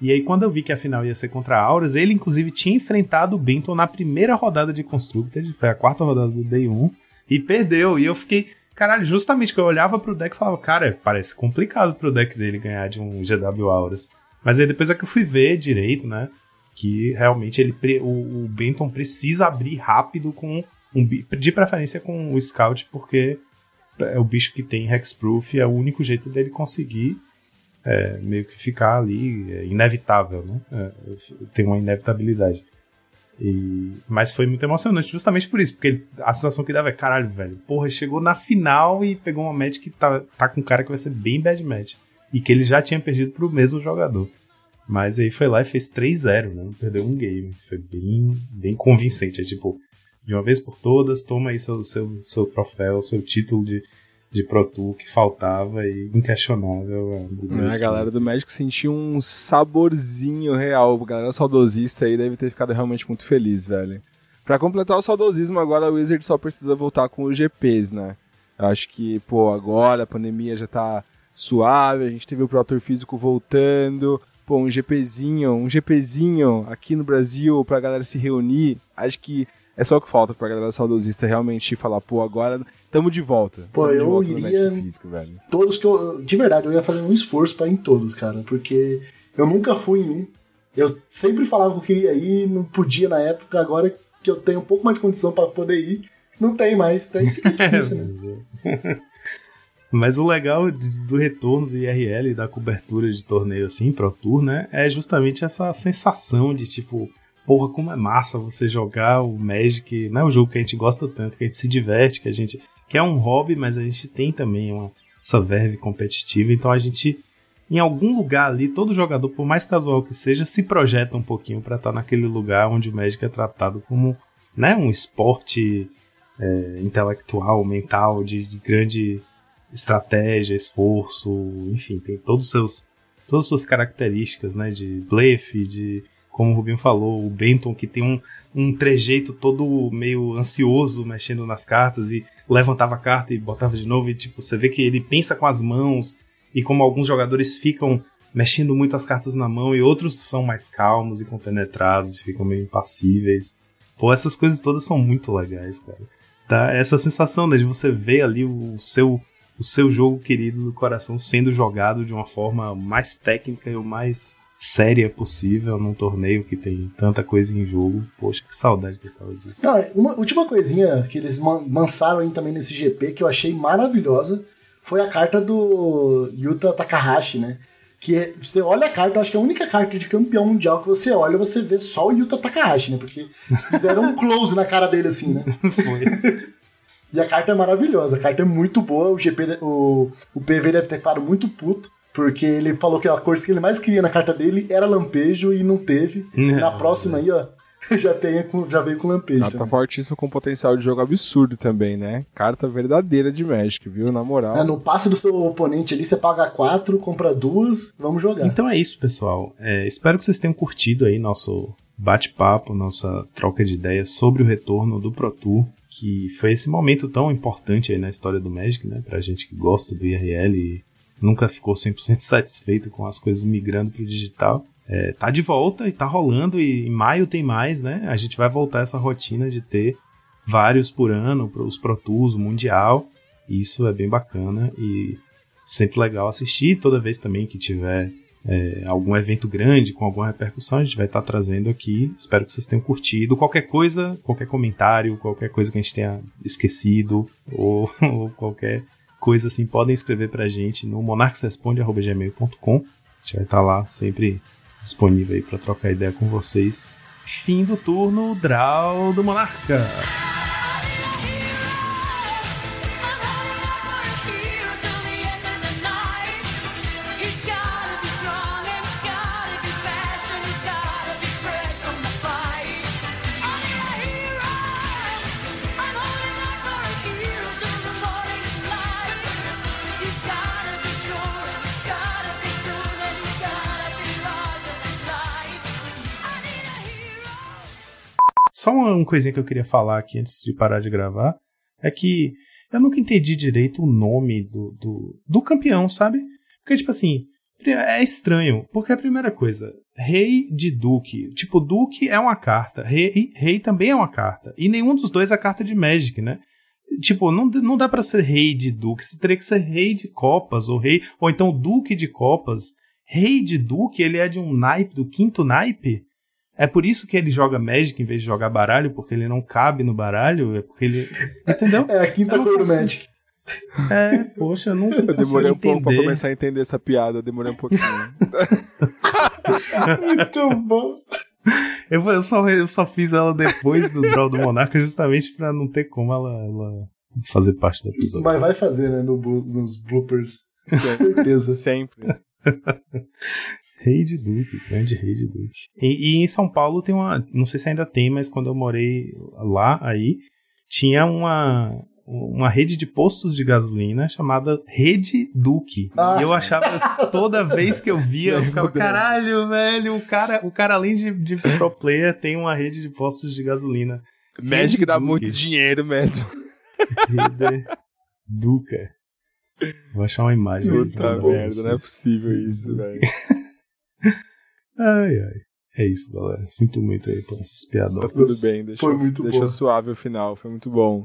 E aí, quando eu vi que a final ia ser contra a Auras, ele inclusive tinha enfrentado o Benton na primeira rodada de Constructed, foi a quarta rodada do Day 1, e perdeu. E eu fiquei, Caralho, justamente que eu olhava pro deck e falava, cara, parece complicado pro deck dele ganhar de um GW Auras. Mas aí depois é que eu fui ver direito, né? Que realmente ele o, o Benton precisa abrir rápido com um, de preferência com o Scout, porque é o bicho que tem Hexproof e é o único jeito dele conseguir é, meio que ficar ali, é inevitável, né? É, tem uma inevitabilidade. E, mas foi muito emocionante, justamente por isso, porque a sensação que dava é, caralho, velho, porra, chegou na final e pegou uma match que tá, tá com um cara que vai ser bem bad match. E que ele já tinha perdido pro mesmo jogador. Mas aí foi lá e fez 3-0, né? Perdeu um game. Foi bem, bem convincente. É tipo, de uma vez por todas, toma aí seu, seu, seu troféu, seu título de, de Pro Tour que faltava e inquestionável. É, a assim. galera do México sentiu um saborzinho real. A galera saudosista aí deve ter ficado realmente muito feliz, velho. Pra completar o saudosismo, agora o Wizard só precisa voltar com os GPs, né? Eu acho que, pô, agora a pandemia já tá suave, a gente teve o Pro Tour físico voltando, pô, um GPzinho, um GPzinho aqui no Brasil pra galera se reunir, acho que é só o que falta pra galera saudosista realmente falar, pô, agora tamo de volta. Pô, eu volta iria. Físico, todos que eu. De verdade, eu ia fazer um esforço pra ir em todos, cara, porque eu nunca fui em um. Eu sempre falava que eu queria ir, não podia na época, agora que eu tenho um pouco mais de condição para poder ir, não tem mais. Daí fica difícil, né? Mas o legal do retorno do IRL, da cobertura de torneio assim, Pro Tour, né? É justamente essa sensação de tipo porra, como é massa você jogar o Magic, não é um jogo que a gente gosta tanto, que a gente se diverte, que a gente que é um hobby, mas a gente tem também uma, essa verve competitiva, então a gente em algum lugar ali, todo jogador, por mais casual que seja, se projeta um pouquinho para estar tá naquele lugar onde o Magic é tratado como né, um esporte é, intelectual, mental, de, de, grande estratégia, esforço, enfim, tem todos os seus, todas as suas características, né, de blefe, de como o Rubinho falou, o Benton que tem um, um trejeito todo meio ansioso mexendo nas cartas e levantava a carta e botava de novo e tipo, você vê que ele pensa com as mãos e como alguns jogadores ficam mexendo muito as cartas na mão e outros são mais calmos e compenetrados ficam meio impassíveis. Pô, essas coisas todas são muito legais, cara. Tá? Essa sensação né, de você ver ali o seu o seu jogo querido do coração sendo jogado de uma forma mais técnica e o mais séria possível num torneio que tem tanta coisa em jogo. Poxa, que saudade que eu tava disso. Não, uma última coisinha que eles lançaram aí também nesse GP que eu achei maravilhosa foi a carta do Yuta Takahashi, né? Que é, você olha a carta, eu acho que é a única carta de campeão mundial que você olha, você vê só o Yuta Takahashi, né? Porque fizeram um close na cara dele assim, né? Foi. e a carta é maravilhosa, a carta é muito boa, o GP, o, o PV deve ter ficado muito puto. Porque ele falou que a cor que ele mais queria na carta dele era lampejo e não teve. Não. Na próxima aí, ó, já, tem, já veio com lampejo. Carta também. fortíssima com potencial de jogo absurdo também, né? Carta verdadeira de Magic, viu? Na moral. É, no passe do seu oponente ali, você paga quatro, compra duas, vamos jogar. Então é isso, pessoal. É, espero que vocês tenham curtido aí nosso bate-papo, nossa troca de ideias sobre o retorno do Pro Tour, que foi esse momento tão importante aí na história do Magic, né? Pra gente que gosta do IRL e nunca ficou 100% satisfeito com as coisas migrando para o digital. É, tá de volta e tá rolando, e em maio tem mais, né? A gente vai voltar essa rotina de ter vários por ano, os Pro Tools, o Mundial. Isso é bem bacana e sempre legal assistir. Toda vez também que tiver é, algum evento grande com alguma repercussão, a gente vai estar tá trazendo aqui. Espero que vocês tenham curtido. Qualquer coisa, qualquer comentário, qualquer coisa que a gente tenha esquecido ou, ou qualquer coisa assim, podem escrever pra gente no monarquesresponde.gmail.com. A gente vai estar tá lá sempre disponível aí para trocar ideia com vocês. Fim do turno, Draw do Monarca. Uma, coisinha que eu queria falar aqui antes de parar de gravar é que eu nunca entendi direito o nome do, do, do campeão, sabe? Porque, tipo assim, é estranho. Porque a primeira coisa, rei de duque. Tipo, duque é uma carta, rei, rei também é uma carta. E nenhum dos dois é carta de Magic, né? Tipo, não, não dá para ser rei de duque. Você teria que ser rei de copas, ou rei. Ou então duque de copas. Rei de duque, ele é de um naipe, do quinto naipe. É por isso que ele joga Magic em vez de jogar baralho, porque ele não cabe no baralho, é porque ele. Entendeu? É a quinta cor do Magic. É, poxa, eu nunca. Eu demorei um entender. pouco pra começar a entender essa piada, eu demorei um pouquinho. Muito bom. Eu, eu, só, eu só fiz ela depois do Draw do Monarca justamente pra não ter como ela, ela fazer parte do episódio. Mas vai fazer, né, no, nos bloopers. Com certeza. Sempre. Rei de Duque, grande Rei de Duque. E, e, em São Paulo tem uma. Não sei se ainda tem, mas quando eu morei lá, aí, tinha uma. Uma rede de postos de gasolina chamada Rede Duque. Ah. E eu achava, toda vez que eu via, eu ficava, caralho, velho, o cara, o cara além de, de pro player, tem uma rede de postos de gasolina. Magic dá Duque. muito dinheiro mesmo. Rede Duca. Vou achar uma imagem. Puta merda, não é possível isso, velho. ai, ai. É isso, galera. Sinto muito aí por essas piadas. Tá tudo bem, deixa, foi muito deixa bom. suave o final, foi muito bom.